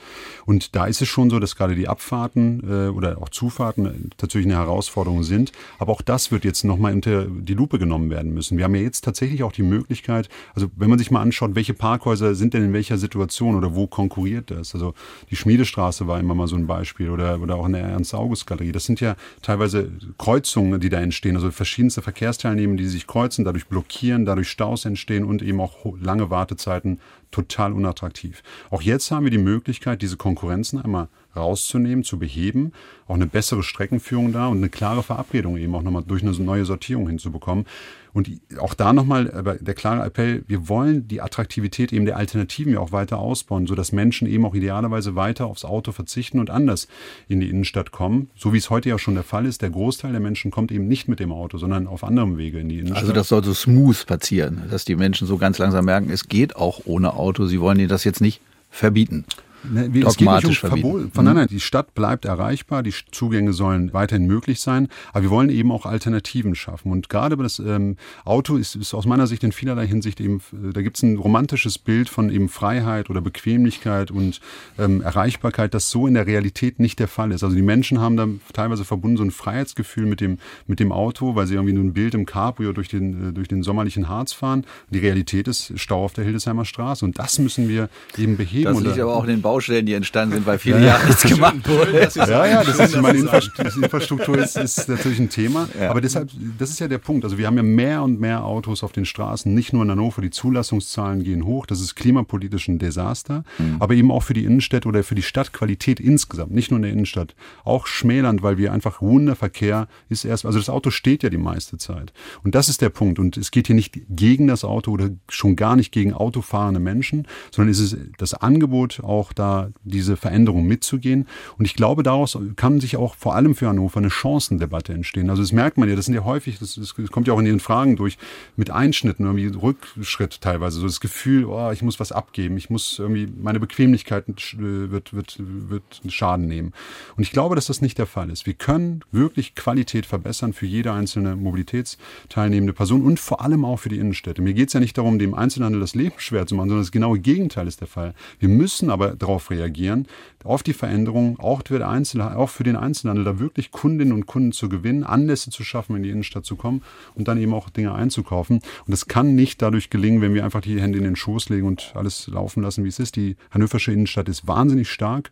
Und da ist es schon so, dass gerade die Abfahrten äh, oder auch Zufahrten äh, natürlich eine Herausforderung sind. Aber auch das wird jetzt nochmal unter die Lupe genommen werden müssen. Wir haben ja jetzt tatsächlich auch die Möglichkeit, also wenn man sich mal anschaut, welche Parkhäuser sind denn in welcher Situation oder wo konkurriert das? Also die Schmiedestraße war immer mal so ein Beispiel oder, oder auch in der Ernst-August-Galerie. Das sind ja teilweise Kreuzungen, die da entstehen, also verschiedenste Verkehrsteilnehmer, die sich kreuzen, dadurch blockieren, dadurch Staus entstehen und eben auch lange Wartezeiten total unattraktiv. Auch jetzt haben wir die Möglichkeit, diese Konkurrenzen einmal rauszunehmen, zu beheben, auch eine bessere Streckenführung da und eine klare Verabredung eben auch nochmal durch eine neue Sortierung hinzubekommen. Und auch da nochmal der klare Appell, wir wollen die Attraktivität eben der Alternativen ja auch weiter ausbauen, sodass Menschen eben auch idealerweise weiter aufs Auto verzichten und anders in die Innenstadt kommen. So wie es heute ja schon der Fall ist, der Großteil der Menschen kommt eben nicht mit dem Auto, sondern auf anderem Wege in die Innenstadt. Also das soll so smooth passieren, dass die Menschen so ganz langsam merken, es geht auch ohne Auto. Sie wollen ihnen das jetzt nicht verbieten. Ne, wie- es geht nicht um Dogmatisch verbieten. Verbot. Von nein, nein, die Stadt bleibt erreichbar, die Zugänge sollen weiterhin möglich sein, aber wir wollen eben auch Alternativen schaffen. Und gerade das ähm, Auto ist, ist aus meiner Sicht in vielerlei Hinsicht eben, da gibt es ein romantisches Bild von eben Freiheit oder Bequemlichkeit und ähm, Erreichbarkeit, das so in der Realität nicht der Fall ist. Also die Menschen haben da teilweise verbunden so ein Freiheitsgefühl mit dem, mit dem Auto, weil sie irgendwie nur ein Bild im Cabrio durch den, äh, durch den sommerlichen Harz fahren. Die Realität ist Stau auf der Hildesheimer Straße und das müssen wir eben beheben. Das liegt aber auch in den Baustellen, die entstanden sind, weil viele Ja, ja. Jahre nichts gemacht wurde. Ja, ja, das ist, ich meine, Infrastruktur, ist, ist natürlich ein Thema. Aber deshalb, das ist ja der Punkt. Also wir haben ja mehr und mehr Autos auf den Straßen, nicht nur in Hannover. Die Zulassungszahlen gehen hoch. Das ist klimapolitisch ein Desaster. Aber eben auch für die Innenstädte oder für die Stadtqualität insgesamt, nicht nur in der Innenstadt. Auch schmälernd, weil wir einfach ruhender Verkehr ist erst, also das Auto steht ja die meiste Zeit. Und das ist der Punkt. Und es geht hier nicht gegen das Auto oder schon gar nicht gegen autofahrende Menschen, sondern es ist das Angebot auch da, diese Veränderung mitzugehen. Und ich glaube, daraus kann sich auch vor allem für Hannover eine Chancendebatte entstehen. Also das merkt man ja, das sind ja häufig, das, das kommt ja auch in Ihren Fragen durch, mit Einschnitten, irgendwie Rückschritt teilweise. So das Gefühl, oh, ich muss was abgeben, ich muss irgendwie, meine Bequemlichkeit wird, wird, wird Schaden nehmen. Und ich glaube, dass das nicht der Fall ist. Wir können wirklich Qualität verbessern für jede einzelne mobilitätsteilnehmende Person und vor allem auch für die Innenstädte. Mir geht es ja nicht darum, dem Einzelhandel das Leben schwer zu machen, sondern das genaue Gegenteil ist der Fall. Wir müssen aber darauf reagieren, auf die Veränderung, auch für, auch für den Einzelhandel, da wirklich Kundinnen und Kunden zu gewinnen, Anlässe zu schaffen, in die Innenstadt zu kommen und dann eben auch Dinge einzukaufen. Und das kann nicht dadurch gelingen, wenn wir einfach die Hände in den Schoß legen und alles laufen lassen, wie es ist. Die hannoversche Innenstadt ist wahnsinnig stark.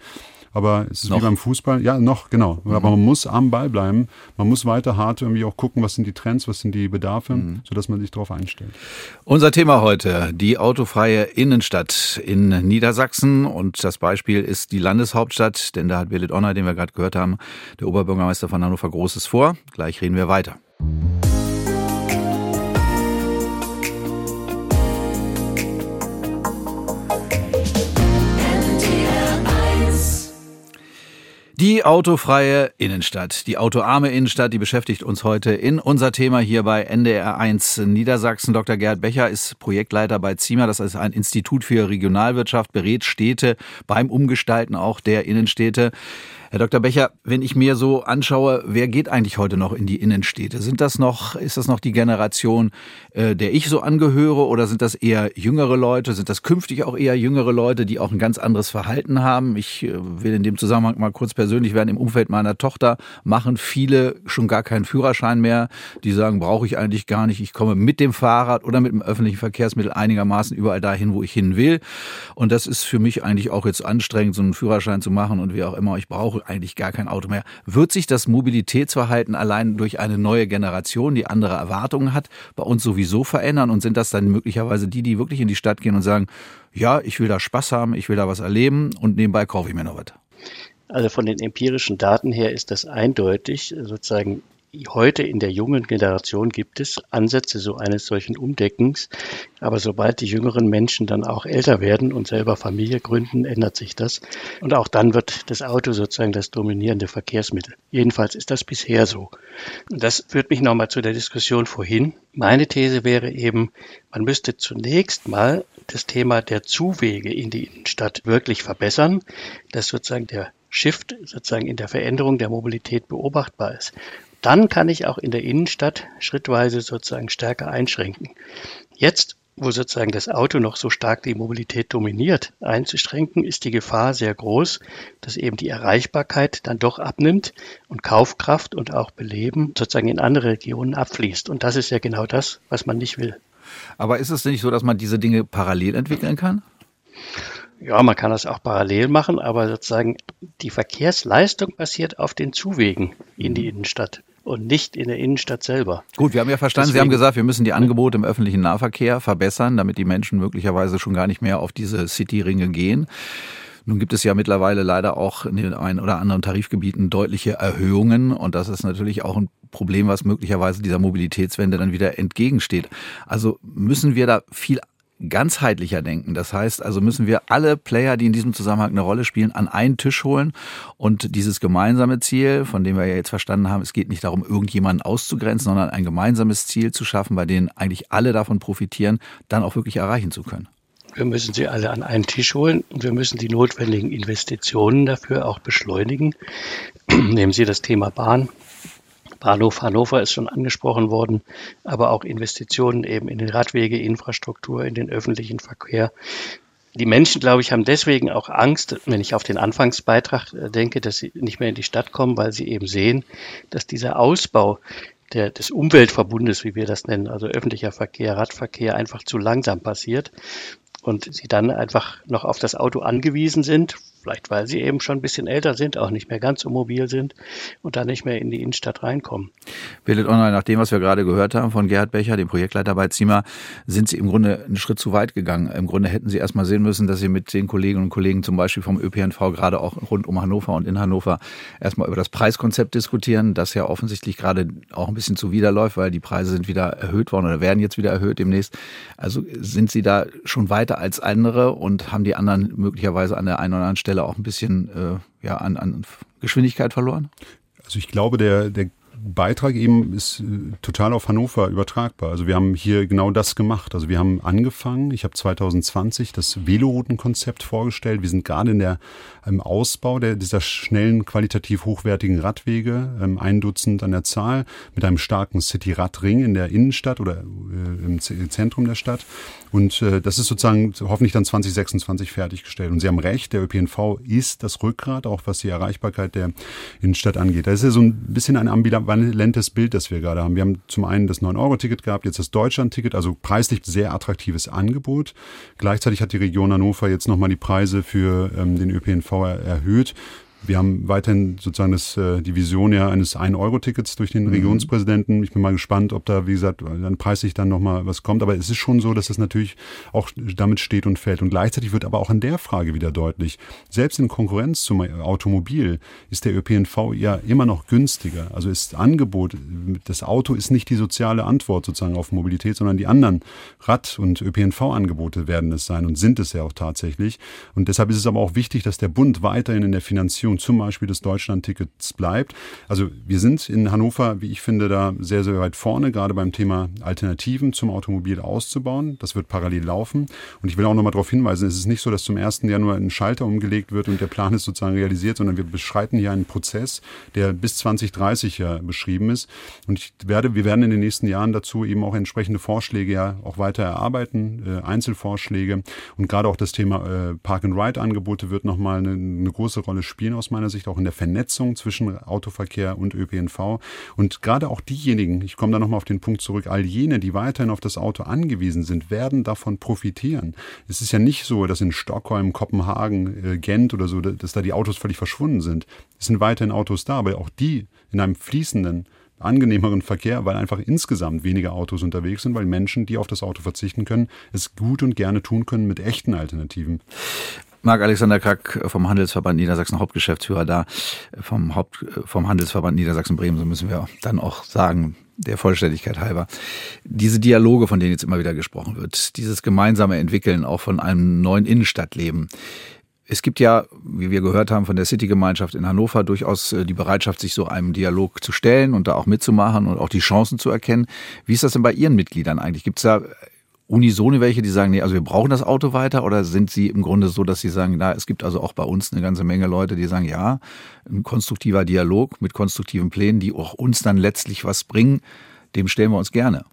Aber es ist Noch. wie beim Fußball. Ja, noch, genau. Aber man muss am Ball bleiben. Man muss weiter hart irgendwie auch gucken, was sind die Trends, was sind die Bedarfe, sodass man sich darauf einstellt. Unser Thema heute, die autofreie Innenstadt in Niedersachsen. Und das Beispiel ist die Landeshauptstadt, denn da hat Birgit Onner, den wir gerade gehört haben, der Oberbürgermeister von Hannover, Großes vor. Gleich reden wir weiter. Die autofreie Innenstadt, die autoarme Innenstadt, die beschäftigt uns heute in unser Thema hier bei NDR 1 Niedersachsen. Dr. Gerd Becher ist Projektleiter bei ZIMA, das ist ein Institut für Regionalwirtschaft, berät Städte beim Umgestalten auch der Innenstädte. Herr Dr. Becher, wenn ich mir so anschaue, wer geht eigentlich heute noch in die Innenstädte? Sind das noch, ist das noch die Generation, äh, der ich so angehöre, oder sind das eher jüngere Leute? Sind das künftig auch eher jüngere Leute, die auch ein ganz anderes Verhalten haben? Ich äh, will in dem Zusammenhang mal kurz persönlich werden. Im Umfeld meiner Tochter machen viele schon gar keinen Führerschein mehr. Die sagen, brauche ich eigentlich gar nicht. Ich komme mit dem Fahrrad oder mit dem öffentlichen Verkehrsmittel einigermaßen überall dahin, wo ich hin will. Und das ist für mich eigentlich auch jetzt anstrengend, so einen Führerschein zu machen und wie auch immer. Ich brauche eigentlich gar kein Auto mehr. Wird sich das Mobilitätsverhalten allein durch eine neue Generation, die andere Erwartungen hat, bei uns sowieso verändern? Und sind das dann möglicherweise die, die wirklich in die Stadt gehen und sagen, ja, ich will da Spaß haben, ich will da was erleben und nebenbei kaufe ich mir noch was? Also von den empirischen Daten her ist das eindeutig. Sozusagen heute in der jungen Generation gibt es Ansätze so eines solchen Umdeckens. Aber sobald die jüngeren Menschen dann auch älter werden und selber Familie gründen, ändert sich das. Und auch dann wird das Auto sozusagen das dominierende Verkehrsmittel. Jedenfalls ist das bisher so. Und das führt mich nochmal zu der Diskussion vorhin. Meine These wäre eben, man müsste zunächst mal das Thema der Zuwege in die Innenstadt wirklich verbessern, dass sozusagen der Shift sozusagen in der Veränderung der Mobilität beobachtbar ist. Dann kann ich auch in der Innenstadt schrittweise sozusagen stärker einschränken. Jetzt, wo sozusagen das Auto noch so stark die Mobilität dominiert, einzuschränken, ist die Gefahr sehr groß, dass eben die Erreichbarkeit dann doch abnimmt und Kaufkraft und auch Beleben sozusagen in andere Regionen abfließt. Und das ist ja genau das, was man nicht will. Aber ist es nicht so, dass man diese Dinge parallel entwickeln kann? Ja, man kann das auch parallel machen, aber sozusagen die Verkehrsleistung basiert auf den Zuwegen in die Innenstadt und nicht in der Innenstadt selber. Gut, wir haben ja verstanden, Deswegen, Sie haben gesagt, wir müssen die Angebote im öffentlichen Nahverkehr verbessern, damit die Menschen möglicherweise schon gar nicht mehr auf diese City-Ringe gehen. Nun gibt es ja mittlerweile leider auch in den ein oder anderen Tarifgebieten deutliche Erhöhungen und das ist natürlich auch ein Problem, was möglicherweise dieser Mobilitätswende dann wieder entgegensteht. Also müssen wir da viel ganzheitlicher denken. Das heißt, also müssen wir alle Player, die in diesem Zusammenhang eine Rolle spielen, an einen Tisch holen und dieses gemeinsame Ziel, von dem wir ja jetzt verstanden haben, es geht nicht darum, irgendjemanden auszugrenzen, sondern ein gemeinsames Ziel zu schaffen, bei dem eigentlich alle davon profitieren, dann auch wirklich erreichen zu können. Wir müssen sie alle an einen Tisch holen und wir müssen die notwendigen Investitionen dafür auch beschleunigen. Nehmen Sie das Thema Bahn. Bahnhof Hannover ist schon angesprochen worden, aber auch Investitionen eben in den Radwege, Infrastruktur, in den öffentlichen Verkehr. Die Menschen, glaube ich, haben deswegen auch Angst, wenn ich auf den Anfangsbeitrag äh, denke, dass sie nicht mehr in die Stadt kommen, weil sie eben sehen, dass dieser Ausbau der, des Umweltverbundes, wie wir das nennen, also öffentlicher Verkehr, Radverkehr, einfach zu langsam passiert und sie dann einfach noch auf das Auto angewiesen sind, Vielleicht weil sie eben schon ein bisschen älter sind, auch nicht mehr ganz so mobil sind und da nicht mehr in die Innenstadt reinkommen. Bildet Online, nach dem, was wir gerade gehört haben von Gerhard Becher, dem Projektleiter bei ZIMA, sind Sie im Grunde einen Schritt zu weit gegangen. Im Grunde hätten Sie erst mal sehen müssen, dass Sie mit den Kolleginnen und Kollegen zum Beispiel vom ÖPNV gerade auch rund um Hannover und in Hannover erstmal über das Preiskonzept diskutieren, das ja offensichtlich gerade auch ein bisschen zuwiderläuft, weil die Preise sind wieder erhöht worden oder werden jetzt wieder erhöht demnächst. Also sind Sie da schon weiter als andere und haben die anderen möglicherweise an der einen oder anderen Stelle Stelle auch ein bisschen äh, ja, an, an Geschwindigkeit verloren? Also ich glaube, der, der Beitrag eben ist äh, total auf Hannover übertragbar. Also wir haben hier genau das gemacht. Also wir haben angefangen, ich habe 2020 das Veloroutenkonzept vorgestellt. Wir sind gerade in der im Ausbau der, dieser schnellen, qualitativ hochwertigen Radwege, ähm, ein Dutzend an der Zahl, mit einem starken City-Radring in der Innenstadt oder äh, im Zentrum der Stadt. Und äh, das ist sozusagen hoffentlich dann 2026 fertiggestellt. Und Sie haben recht, der ÖPNV ist das Rückgrat, auch was die Erreichbarkeit der Innenstadt angeht. Das ist ja so ein bisschen ein ambivalentes Bild, das wir gerade haben. Wir haben zum einen das 9-Euro-Ticket gehabt, jetzt das Deutschland-Ticket, also preislich sehr attraktives Angebot. Gleichzeitig hat die Region Hannover jetzt nochmal die Preise für ähm, den ÖPNV erhöht. Wir haben weiterhin sozusagen das, äh, die Vision ja eines 1-Euro-Tickets durch den mhm. Regionspräsidenten. Ich bin mal gespannt, ob da, wie gesagt, dann preislich dann nochmal was kommt. Aber es ist schon so, dass es natürlich auch damit steht und fällt. Und gleichzeitig wird aber auch in der Frage wieder deutlich, selbst in Konkurrenz zum Automobil ist der ÖPNV ja immer noch günstiger. Also ist Angebot, das Auto ist nicht die soziale Antwort sozusagen auf Mobilität, sondern die anderen Rad- und ÖPNV-Angebote werden es sein und sind es ja auch tatsächlich. Und deshalb ist es aber auch wichtig, dass der Bund weiterhin in der Finanzierung Einführung zum Beispiel des Deutschlandtickets bleibt. Also wir sind in Hannover, wie ich finde, da sehr, sehr weit vorne, gerade beim Thema Alternativen zum Automobil auszubauen. Das wird parallel laufen. Und ich will auch nochmal darauf hinweisen, es ist nicht so, dass zum 1. Januar ein Schalter umgelegt wird und der Plan ist sozusagen realisiert, sondern wir beschreiten hier einen Prozess, der bis 2030 ja beschrieben ist. Und ich werde, wir werden in den nächsten Jahren dazu eben auch entsprechende Vorschläge ja auch weiter erarbeiten, äh, Einzelvorschläge. Und gerade auch das Thema äh, Park-and-Ride-Angebote wird nochmal eine, eine große Rolle spielen aus meiner Sicht, auch in der Vernetzung zwischen Autoverkehr und ÖPNV. Und gerade auch diejenigen, ich komme da nochmal auf den Punkt zurück, all jene, die weiterhin auf das Auto angewiesen sind, werden davon profitieren. Es ist ja nicht so, dass in Stockholm, Kopenhagen, äh, Gent oder so, dass da die Autos völlig verschwunden sind. Es sind weiterhin Autos da, aber auch die in einem fließenden angenehmeren Verkehr, weil einfach insgesamt weniger Autos unterwegs sind, weil Menschen, die auf das Auto verzichten können, es gut und gerne tun können mit echten Alternativen. Marc-Alexander Krack vom Handelsverband Niedersachsen, Hauptgeschäftsführer da, vom, Haupt, vom Handelsverband Niedersachsen-Bremen, so müssen wir dann auch sagen, der Vollständigkeit halber. Diese Dialoge, von denen jetzt immer wieder gesprochen wird, dieses gemeinsame Entwickeln auch von einem neuen Innenstadtleben. Es gibt ja, wie wir gehört haben, von der City-Gemeinschaft in Hannover durchaus äh, die Bereitschaft, sich so einem Dialog zu stellen und da auch mitzumachen und auch die Chancen zu erkennen. Wie ist das denn bei Ihren Mitgliedern eigentlich? Gibt es da unisone welche, die sagen, nee, also wir brauchen das Auto weiter oder sind sie im Grunde so, dass sie sagen, na, es gibt also auch bei uns eine ganze Menge Leute, die sagen, ja, ein konstruktiver Dialog mit konstruktiven Plänen, die auch uns dann letztlich was bringen, dem stellen wir uns gerne.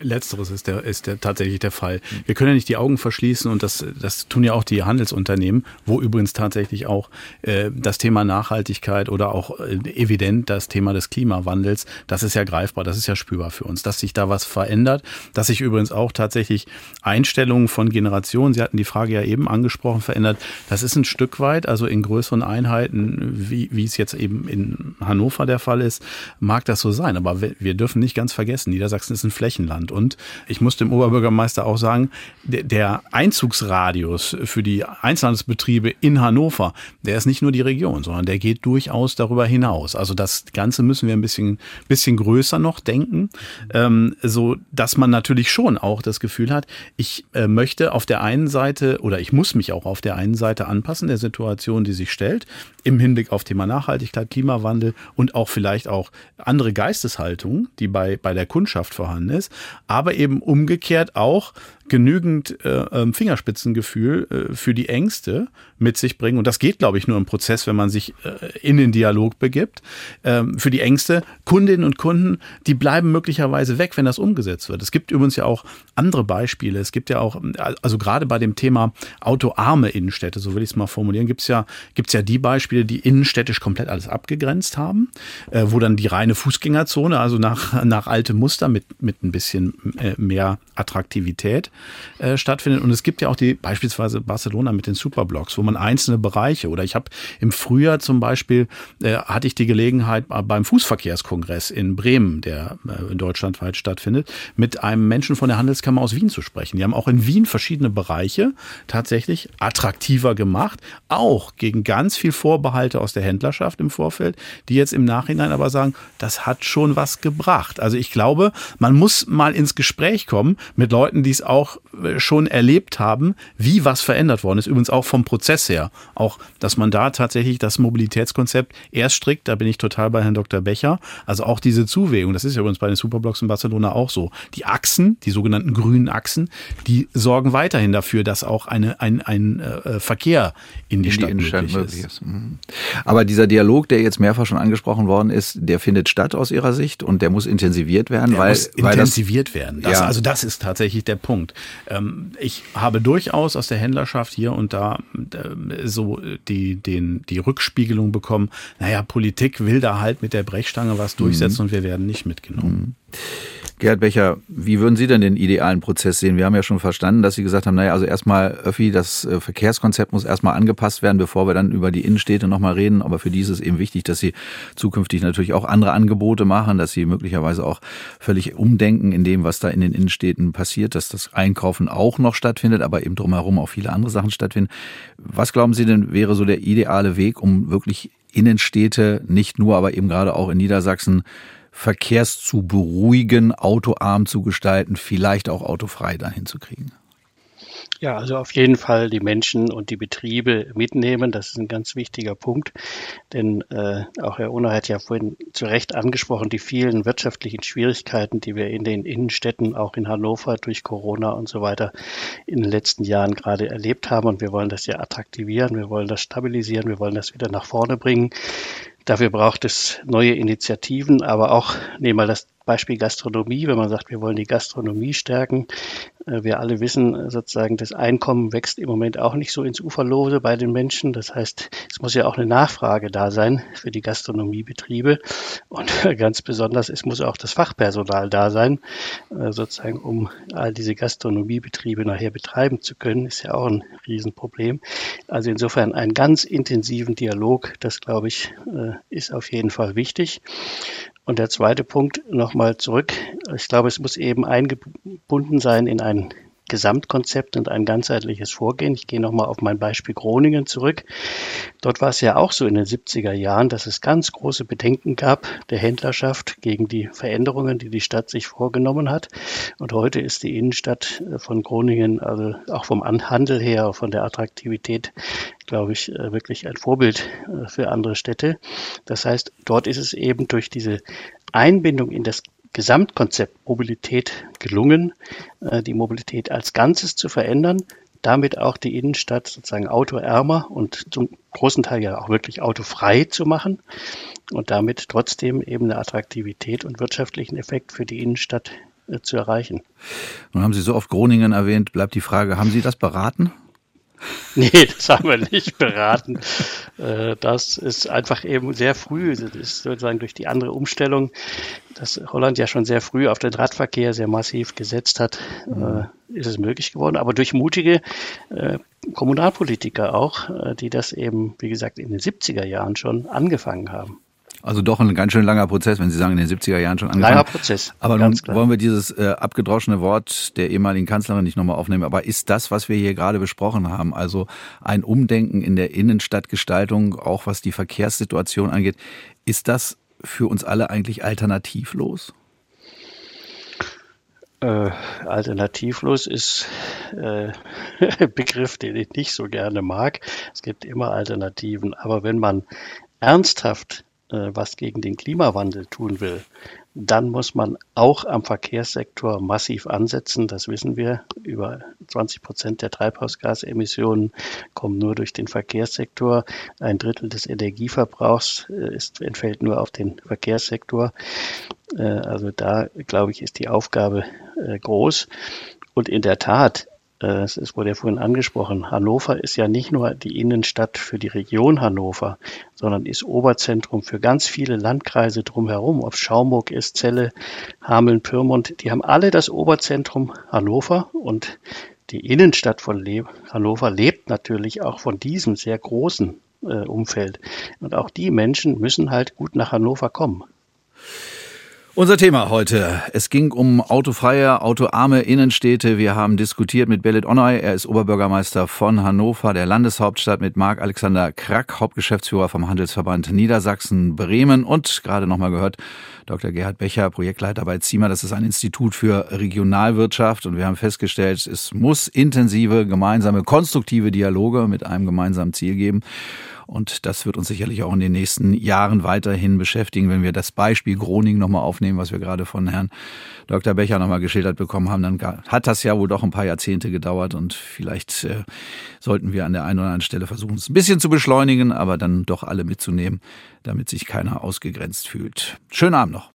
Letzteres ist der, ist der tatsächlich der Fall. Wir können ja nicht die Augen verschließen und das, das tun ja auch die Handelsunternehmen, wo übrigens tatsächlich auch äh, das Thema Nachhaltigkeit oder auch äh, evident das Thema des Klimawandels, das ist ja greifbar, das ist ja spürbar für uns, dass sich da was verändert, dass sich übrigens auch tatsächlich Einstellungen von Generationen, Sie hatten die Frage ja eben angesprochen, verändert. Das ist ein Stück weit, also in größeren Einheiten, wie, wie es jetzt eben in Hannover der Fall ist, mag das so sein. Aber wir, wir dürfen nicht ganz vergessen, Niedersachsen ist ein Flächenland. Land. Und ich muss dem Oberbürgermeister auch sagen, der Einzugsradius für die Einzelhandelsbetriebe in Hannover, der ist nicht nur die Region, sondern der geht durchaus darüber hinaus. Also das Ganze müssen wir ein bisschen, bisschen größer noch denken, ähm, so dass man natürlich schon auch das Gefühl hat, ich äh, möchte auf der einen Seite oder ich muss mich auch auf der einen Seite anpassen der Situation, die sich stellt, im Hinblick auf Thema Nachhaltigkeit, Klimawandel und auch vielleicht auch andere Geisteshaltungen, die bei, bei der Kundschaft vorhanden ist aber eben umgekehrt auch genügend äh, ähm, Fingerspitzengefühl äh, für die Ängste mit sich bringen. Und das geht, glaube ich, nur im Prozess, wenn man sich äh, in den Dialog begibt. Ähm, für die Ängste, Kundinnen und Kunden, die bleiben möglicherweise weg, wenn das umgesetzt wird. Es gibt übrigens ja auch andere Beispiele. Es gibt ja auch, also gerade bei dem Thema autoarme Innenstädte, so will ich es mal formulieren, gibt es ja, gibt's ja die Beispiele, die innenstädtisch komplett alles abgegrenzt haben, äh, wo dann die reine Fußgängerzone, also nach, nach altem Muster mit, mit ein bisschen äh, mehr Attraktivität äh, stattfindet. Und es gibt ja auch die beispielsweise Barcelona mit den Superblocks, wo man einzelne Bereiche oder ich habe im Frühjahr zum Beispiel äh, hatte ich die Gelegenheit beim Fußverkehrskongress in Bremen, der äh, deutschlandweit stattfindet, mit einem Menschen von der Handelskammer aus Wien zu sprechen. Die haben auch in Wien verschiedene Bereiche tatsächlich attraktiver gemacht, auch gegen ganz viel Vorbehalte aus der Händlerschaft im Vorfeld, die jetzt im Nachhinein aber sagen, das hat schon was gebracht. Also ich glaube, man muss mal ins Gespräch kommen mit Leuten, die es auch auch äh, schon erlebt haben, wie was verändert worden ist. Übrigens auch vom Prozess her. Auch, dass man da tatsächlich das Mobilitätskonzept erst strickt, da bin ich total bei Herrn Dr. Becher. Also auch diese Zuwägung, das ist ja übrigens bei den Superblocks in Barcelona auch so. Die Achsen, die sogenannten grünen Achsen, die sorgen weiterhin dafür, dass auch eine, ein, ein äh, Verkehr in die, in Stadt, die möglich, möglich ist. ist. Mhm. Aber dieser Dialog, der jetzt mehrfach schon angesprochen worden ist, der findet statt aus Ihrer Sicht und der muss intensiviert werden, der weil, muss weil intensiviert das, werden. Das, ja. Also das ist tatsächlich der Punkt. Ähm, ich habe durchaus aus der Händlerschaft hier und da äh, so die, den, die Rückspiegelung bekommen, naja, Politik will da halt mit der Brechstange was durchsetzen mhm. und wir werden nicht mitgenommen. Mhm. Gerhard Becher, wie würden Sie denn den idealen Prozess sehen? Wir haben ja schon verstanden, dass Sie gesagt haben, naja, also erstmal Öffi, das äh, Verkehrskonzept muss erstmal angepasst werden, bevor wir dann über die Innenstädte nochmal reden. Aber für die ist es eben wichtig, dass Sie zukünftig natürlich auch andere Angebote machen, dass Sie möglicherweise auch völlig umdenken in dem, was da in den Innenstädten passiert, dass das Einkaufen auch noch stattfindet, aber eben drumherum auch viele andere Sachen stattfinden. Was glauben Sie denn wäre so der ideale Weg, um wirklich Innenstädte, nicht nur, aber eben gerade auch in Niedersachsen Verkehrs zu beruhigen, autoarm zu gestalten, vielleicht auch autofrei dahin zu kriegen? Ja, also auf jeden Fall die Menschen und die Betriebe mitnehmen. Das ist ein ganz wichtiger Punkt. Denn äh, auch Herr Unner hat ja vorhin zu Recht angesprochen, die vielen wirtschaftlichen Schwierigkeiten, die wir in den Innenstädten, auch in Hannover durch Corona und so weiter in den letzten Jahren gerade erlebt haben. Und wir wollen das ja attraktivieren, wir wollen das stabilisieren, wir wollen das wieder nach vorne bringen. Dafür braucht es neue Initiativen, aber auch, nehmen wir das Beispiel Gastronomie, wenn man sagt, wir wollen die Gastronomie stärken. Äh, wir alle wissen äh, sozusagen, das Einkommen wächst im Moment auch nicht so ins Uferlose bei den Menschen. Das heißt, es muss ja auch eine Nachfrage da sein für die Gastronomiebetriebe. Und ganz besonders, es muss auch das Fachpersonal da sein, äh, sozusagen, um all diese Gastronomiebetriebe nachher betreiben zu können, ist ja auch ein Riesenproblem. Also insofern einen ganz intensiven Dialog, das glaube ich, ist auf jeden Fall wichtig. Und der zweite Punkt nochmal zurück. Ich glaube, es muss eben eingebunden sein in ein Gesamtkonzept und ein ganzheitliches Vorgehen. Ich gehe nochmal auf mein Beispiel Groningen zurück. Dort war es ja auch so in den 70er Jahren, dass es ganz große Bedenken gab der Händlerschaft gegen die Veränderungen, die die Stadt sich vorgenommen hat. Und heute ist die Innenstadt äh, von Groningen, also auch vom Handel her, von der Attraktivität, glaube ich, äh, wirklich ein Vorbild äh, für andere Städte. Das heißt, dort ist es eben durch diese Einbindung in das Gesamtkonzept Mobilität gelungen, die Mobilität als Ganzes zu verändern, damit auch die Innenstadt sozusagen autoärmer und zum großen Teil ja auch wirklich autofrei zu machen und damit trotzdem eben eine Attraktivität und wirtschaftlichen Effekt für die Innenstadt äh, zu erreichen. Nun haben Sie so oft Groningen erwähnt, bleibt die Frage, haben Sie das beraten? Nee, das haben wir nicht beraten. Äh, das ist einfach eben sehr früh, das ist sozusagen durch die andere Umstellung, dass Holland ja schon sehr früh auf den Radverkehr sehr massiv gesetzt hat, mhm. ist es möglich geworden. Aber durch mutige äh, Kommunalpolitiker auch, die das eben, wie gesagt, in den 70er Jahren schon angefangen haben. Also doch ein ganz schön langer Prozess, wenn Sie sagen, in den 70er Jahren schon angefangen. Langer Prozess. Aber nun klar. wollen wir dieses äh, abgedroschene Wort der ehemaligen Kanzlerin nicht nochmal aufnehmen. Aber ist das, was wir hier gerade besprochen haben, also ein Umdenken in der Innenstadtgestaltung, auch was die Verkehrssituation angeht, ist das für uns alle eigentlich alternativlos? Äh, alternativlos ist äh, Begriff, den ich nicht so gerne mag. Es gibt immer Alternativen. Aber wenn man ernsthaft was gegen den Klimawandel tun will, dann muss man auch am Verkehrssektor massiv ansetzen. Das wissen wir. Über 20 Prozent der Treibhausgasemissionen kommen nur durch den Verkehrssektor. Ein Drittel des Energieverbrauchs äh, ist, entfällt nur auf den Verkehrssektor. Äh, also da, glaube ich, ist die Aufgabe groß. Und in der Tat, äh, es wurde ja vorhin angesprochen, Hannover ist ja nicht nur die Innenstadt für die Region Hannover, sondern ist Oberzentrum für ganz viele Landkreise drumherum, ob Schaumburg ist, Celle, Hameln, Pyrmont, die haben alle das Oberzentrum Hannover und die Innenstadt von Le Hannover lebt natürlich auch von diesem sehr großen äh, Umfeld. Und auch die Menschen müssen halt gut nach Hannover kommen. Unser Thema heute. Es ging um autofreie, autoarme Innenstädte. Wir haben diskutiert mit Belit Onay. Er ist Oberbürgermeister von Hannover, der Landeshauptstadt, mit Marc Alexander Krack, Hauptgeschäftsführer vom Handelsverband Niedersachsen Bremen und gerade nochmal gehört, Dr. Gerhard Becher, Projektleiter bei ZIMA. Das ist ein Institut für Regionalwirtschaft und wir haben festgestellt, es muss intensive, gemeinsame, konstruktive Dialoge mit einem gemeinsamen Ziel geben. Und das wird uns sicherlich auch in den nächsten Jahren weiterhin beschäftigen, wenn wir das Beispiel Groningen nochmal aufnehmen, was wir gerade von Herrn Dr. Becher nochmal geschildert bekommen haben. Dann hat das ja wohl doch ein paar Jahrzehnte gedauert und vielleicht äh, sollten wir an der einen oder anderen Stelle versuchen, es ein bisschen zu beschleunigen, aber dann doch alle mitzunehmen, damit sich keiner ausgegrenzt fühlt. Schönen Abend noch.